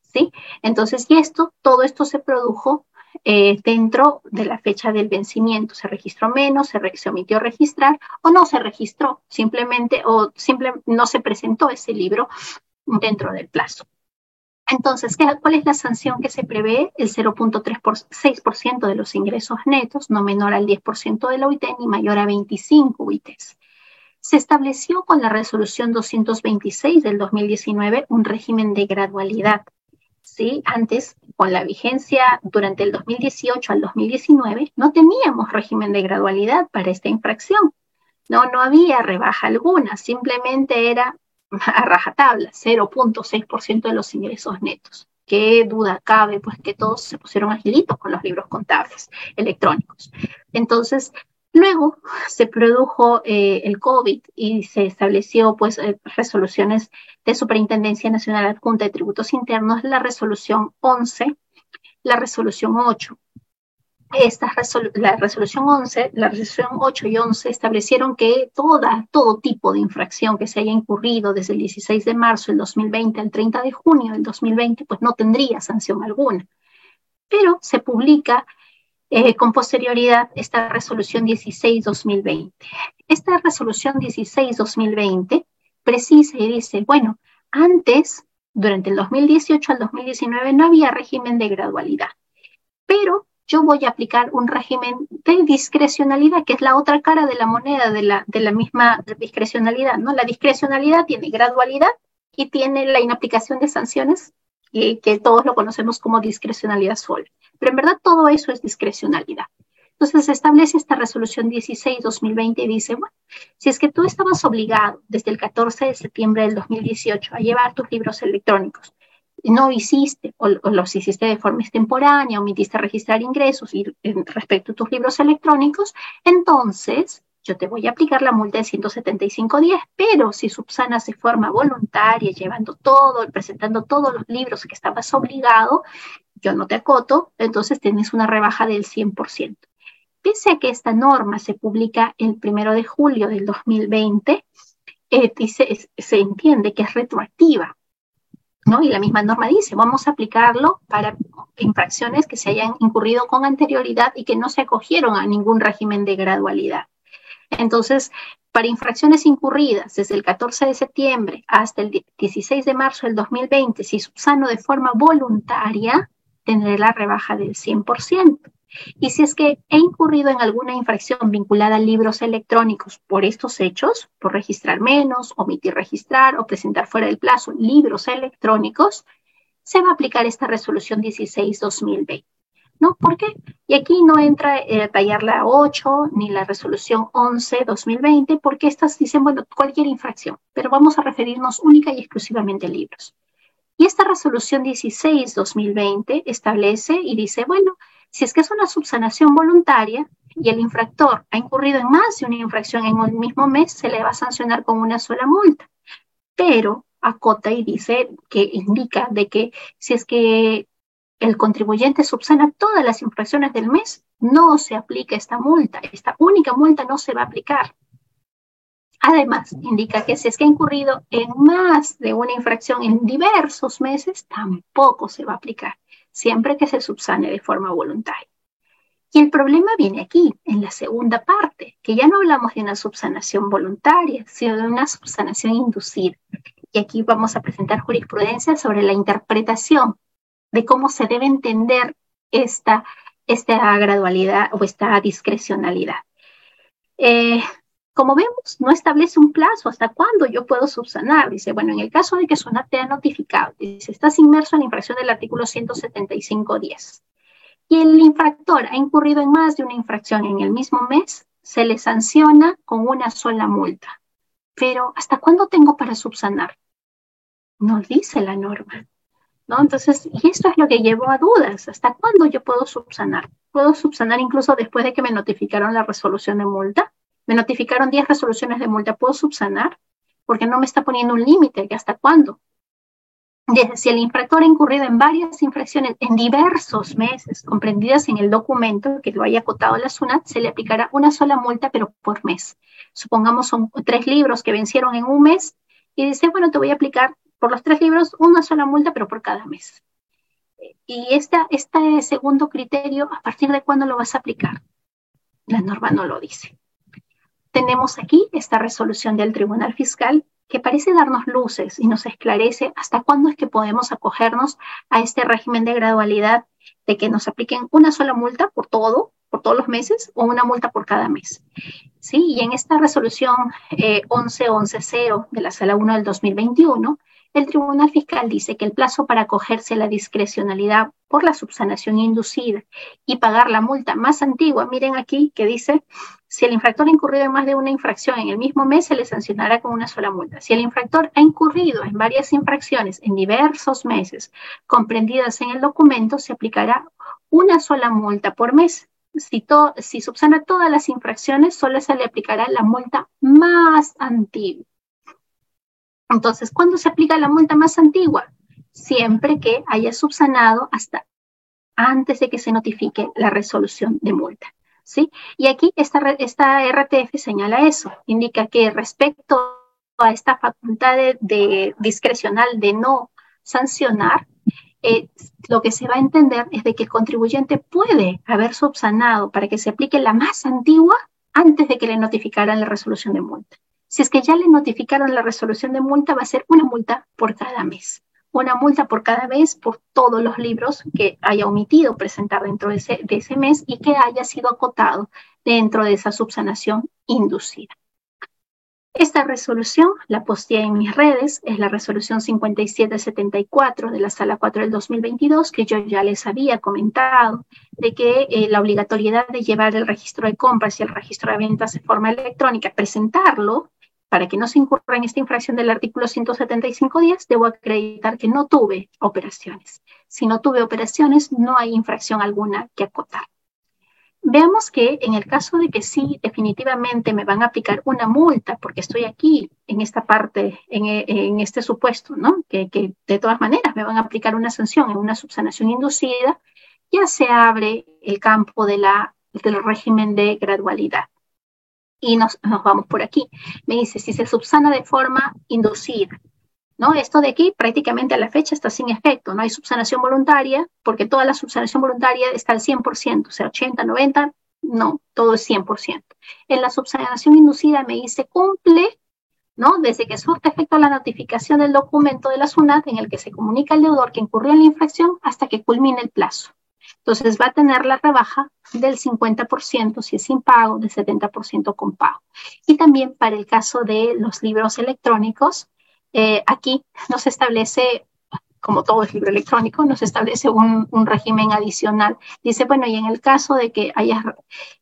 ¿Sí? Entonces, y esto, todo esto se produjo eh, dentro de la fecha del vencimiento. Se registró menos, se, omitió registrar o no se registró, simplemente o simplemente no se presentó ese libro dentro del plazo. Entonces, ¿cuál es la sanción que se prevé? El 0.6% de los ingresos netos, no menor al 10% de la OIT ni mayor a 25 UITs. Se estableció con la resolución 226 del 2019 un régimen de gradualidad. ¿sí? Antes, con la vigencia durante el 2018 al 2019, no teníamos régimen de gradualidad para esta infracción. No, no había rebaja alguna, simplemente era a rajatabla, 0.6% de los ingresos netos. ¿Qué duda cabe? Pues que todos se pusieron agilitos con los libros contables electrónicos. Entonces, luego se produjo eh, el COVID y se estableció pues eh, resoluciones de Superintendencia Nacional Adjunta de Tributos Internos, la resolución 11, la resolución 8, esta la resolución 11, la resolución 8 y 11 establecieron que toda, todo tipo de infracción que se haya incurrido desde el 16 de marzo del 2020 al 30 de junio del 2020, pues no tendría sanción alguna. Pero se publica eh, con posterioridad esta resolución 16-2020. Esta resolución 16-2020 precisa y dice, bueno, antes, durante el 2018 al 2019, no había régimen de gradualidad, pero yo voy a aplicar un régimen de discrecionalidad, que es la otra cara de la moneda de la, de la misma discrecionalidad, ¿no? La discrecionalidad tiene gradualidad y tiene la inaplicación de sanciones, y que todos lo conocemos como discrecionalidad suave. Pero en verdad todo eso es discrecionalidad. Entonces se establece esta resolución 16-2020 y dice, bueno, si es que tú estabas obligado desde el 14 de septiembre del 2018 a llevar tus libros electrónicos no hiciste o, los hiciste de forma extemporánea, omitiste registrar ingresos y respecto a tus libros electrónicos, entonces yo te voy a aplicar la multa de 175 días, pero si subsanas de forma voluntaria, llevando todo, presentando todos los libros que estabas obligado, yo no te acoto, entonces tienes una rebaja del 100%. Pese a que esta norma se publica el primero de julio del 2020, eh, se entiende que es retroactiva, ¿no? Y la misma norma dice, vamos a aplicarlo para infracciones que se hayan incurrido con anterioridad y que no se acogieron a ningún régimen de gradualidad. Entonces, para infracciones incurridas desde el 14 de septiembre hasta el 16 de marzo del 2020, si subsano de forma voluntaria, tendré la rebaja del 100%. Y si es que he incurrido en alguna infracción vinculada a libros electrónicos por estos hechos, por registrar menos, omitir registrar o presentar fuera del plazo libros electrónicos, se va a aplicar esta resolución 16-2020. ¿No? ¿Por qué? Y aquí no entra detallar la 8 ni la resolución 11-2020, porque estas dicen, bueno, cualquier infracción, pero vamos a referirnos única y exclusivamente a libros. Y esta resolución 16-2020 establece y dice, bueno, si es que es una subsanación voluntaria y el infractor ha incurrido en más de una infracción en un mismo mes, se le va a sancionar con una sola multa. Pero acota y dice que indica de que si es que el contribuyente subsana todas las infracciones del mes, no se aplica esta multa. Esta única multa no se va a aplicar. Además, indica que si es que ha incurrido en más de una infracción en diversos meses, tampoco se va a aplicar siempre que se subsane de forma voluntaria. Y el problema viene aquí, en la segunda parte, que ya no hablamos de una subsanación voluntaria, sino de una subsanación inducida. Y aquí vamos a presentar jurisprudencia sobre la interpretación de cómo se debe entender esta, esta gradualidad o esta discrecionalidad. Eh, como vemos, no establece un plazo hasta cuándo yo puedo subsanar. Dice, bueno, en el caso de que SUNAT te ha notificado, dice, estás inmerso en la infracción del artículo 175.10 y el infractor ha incurrido en más de una infracción en el mismo mes, se le sanciona con una sola multa. Pero, ¿hasta cuándo tengo para subsanar? No dice la norma. ¿No? Entonces, y esto es lo que llevó a dudas. ¿Hasta cuándo yo puedo subsanar? ¿Puedo subsanar incluso después de que me notificaron la resolución de multa? Me notificaron 10 resoluciones de multa. ¿Puedo subsanar? Porque no me está poniendo un límite. ¿Hasta cuándo? Desde si el infractor ha incurrido en varias infracciones en diversos meses, comprendidas en el documento que lo haya acotado la SUNAT, se le aplicará una sola multa, pero por mes. Supongamos son tres libros que vencieron en un mes y dice, bueno, te voy a aplicar por los tres libros una sola multa, pero por cada mes. Y esta, este segundo criterio, ¿a partir de cuándo lo vas a aplicar? La norma no lo dice tenemos aquí esta resolución del Tribunal Fiscal que parece darnos luces y nos esclarece hasta cuándo es que podemos acogernos a este régimen de gradualidad de que nos apliquen una sola multa por todo, por todos los meses, o una multa por cada mes. Sí, y en esta resolución eh, 11.11.0 de la Sala 1 del 2021, el Tribunal Fiscal dice que el plazo para acogerse la discrecionalidad por la subsanación inducida y pagar la multa más antigua, miren aquí que dice, si el infractor ha incurrido en más de una infracción en el mismo mes, se le sancionará con una sola multa. Si el infractor ha incurrido en varias infracciones en diversos meses comprendidas en el documento, se aplicará una sola multa por mes. Si, si subsana todas las infracciones, solo se le aplicará la multa más antigua. Entonces, ¿cuándo se aplica la multa más antigua? Siempre que haya subsanado hasta antes de que se notifique la resolución de multa. ¿sí? Y aquí esta, esta RTF señala eso, indica que respecto a esta facultad de, discrecional de no sancionar, eh, lo que se va a entender es de que el contribuyente puede haber subsanado para que se aplique la más antigua antes de que le notificaran la resolución de multa. Si es que ya le notificaron la resolución de multa, va a ser una multa por cada mes. Una multa por cada mes por todos los libros que haya omitido presentar dentro de ese, de ese mes y que haya sido acotado dentro de esa subsanación inducida. Esta resolución la posteé en mis redes, es la resolución 5774 de la Sala 4 del 2022, que yo ya les había comentado, de que eh, la obligatoriedad de llevar el registro de compras y el registro de ventas de forma electrónica, presentarlo para que no se incurra en esta infracción del artículo 175 días, debo acreditar que no tuve operaciones. Si no tuve operaciones, no hay infracción alguna que acotar. Veamos que en el caso de que sí, definitivamente me van a aplicar una multa, porque estoy aquí en esta parte, en, este supuesto, ¿no? Que, que, de todas maneras me van a aplicar una sanción en una subsanación inducida, ya se abre el campo de la, del régimen de gradualidad y nos, vamos por aquí. Me dice, si se subsana de forma inducida, ¿no? Esto de aquí prácticamente a la fecha está sin efecto, no hay subsanación voluntaria, porque toda la subsanación voluntaria está al 100%, o sea, 80, 90, no, todo es 100%. En la subsanación inducida me dice, cumple, ¿no? Desde que surte efecto la notificación del documento de la SUNAT en el que se comunica al deudor que incurrió en la infracción hasta que culmine el plazo. Entonces va a tener la rebaja del 50% si es sin pago, del 70% con pago. Y también para el caso de los libros electrónicos, eh, aquí nos establece, como todo es libro electrónico, nos establece un, régimen adicional. Dice, bueno, y en el caso de que haya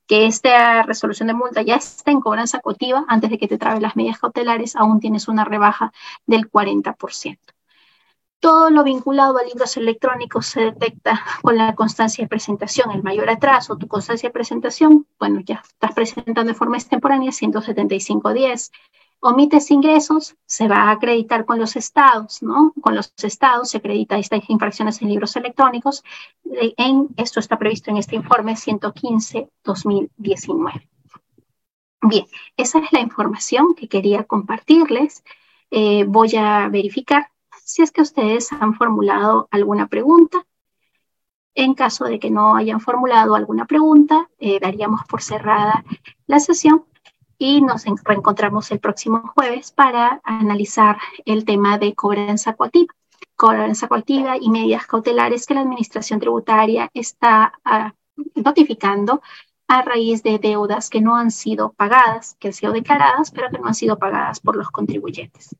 que esta resolución de multa ya está en cobranza cotiva, antes de que te trabe las medidas cautelares, aún tienes una rebaja del 40%. Todo lo vinculado a libros electrónicos se detecta con la constancia de presentación. El mayor atraso, tu constancia de presentación, bueno, ya estás presentando de forma extemporánea 175.10. Omites ingresos, se va a acreditar con los estados, ¿no? Con los estados se acredita estas infracciones en libros electrónicos. En, esto está previsto en este informe 115-2019. Bien, esa es la información que quería compartirles. Eh, voy a verificar si es que ustedes han formulado alguna pregunta. En caso de que no hayan formulado alguna pregunta, eh, daríamos por cerrada la sesión y nos reencontramos el próximo jueves para analizar el tema de cobranza coactiva. Cobranza coactiva y medidas cautelares que la Administración Tributaria está ah, notificando a raíz de deudas que no han sido pagadas, que han sido declaradas, pero que no han sido pagadas por los contribuyentes.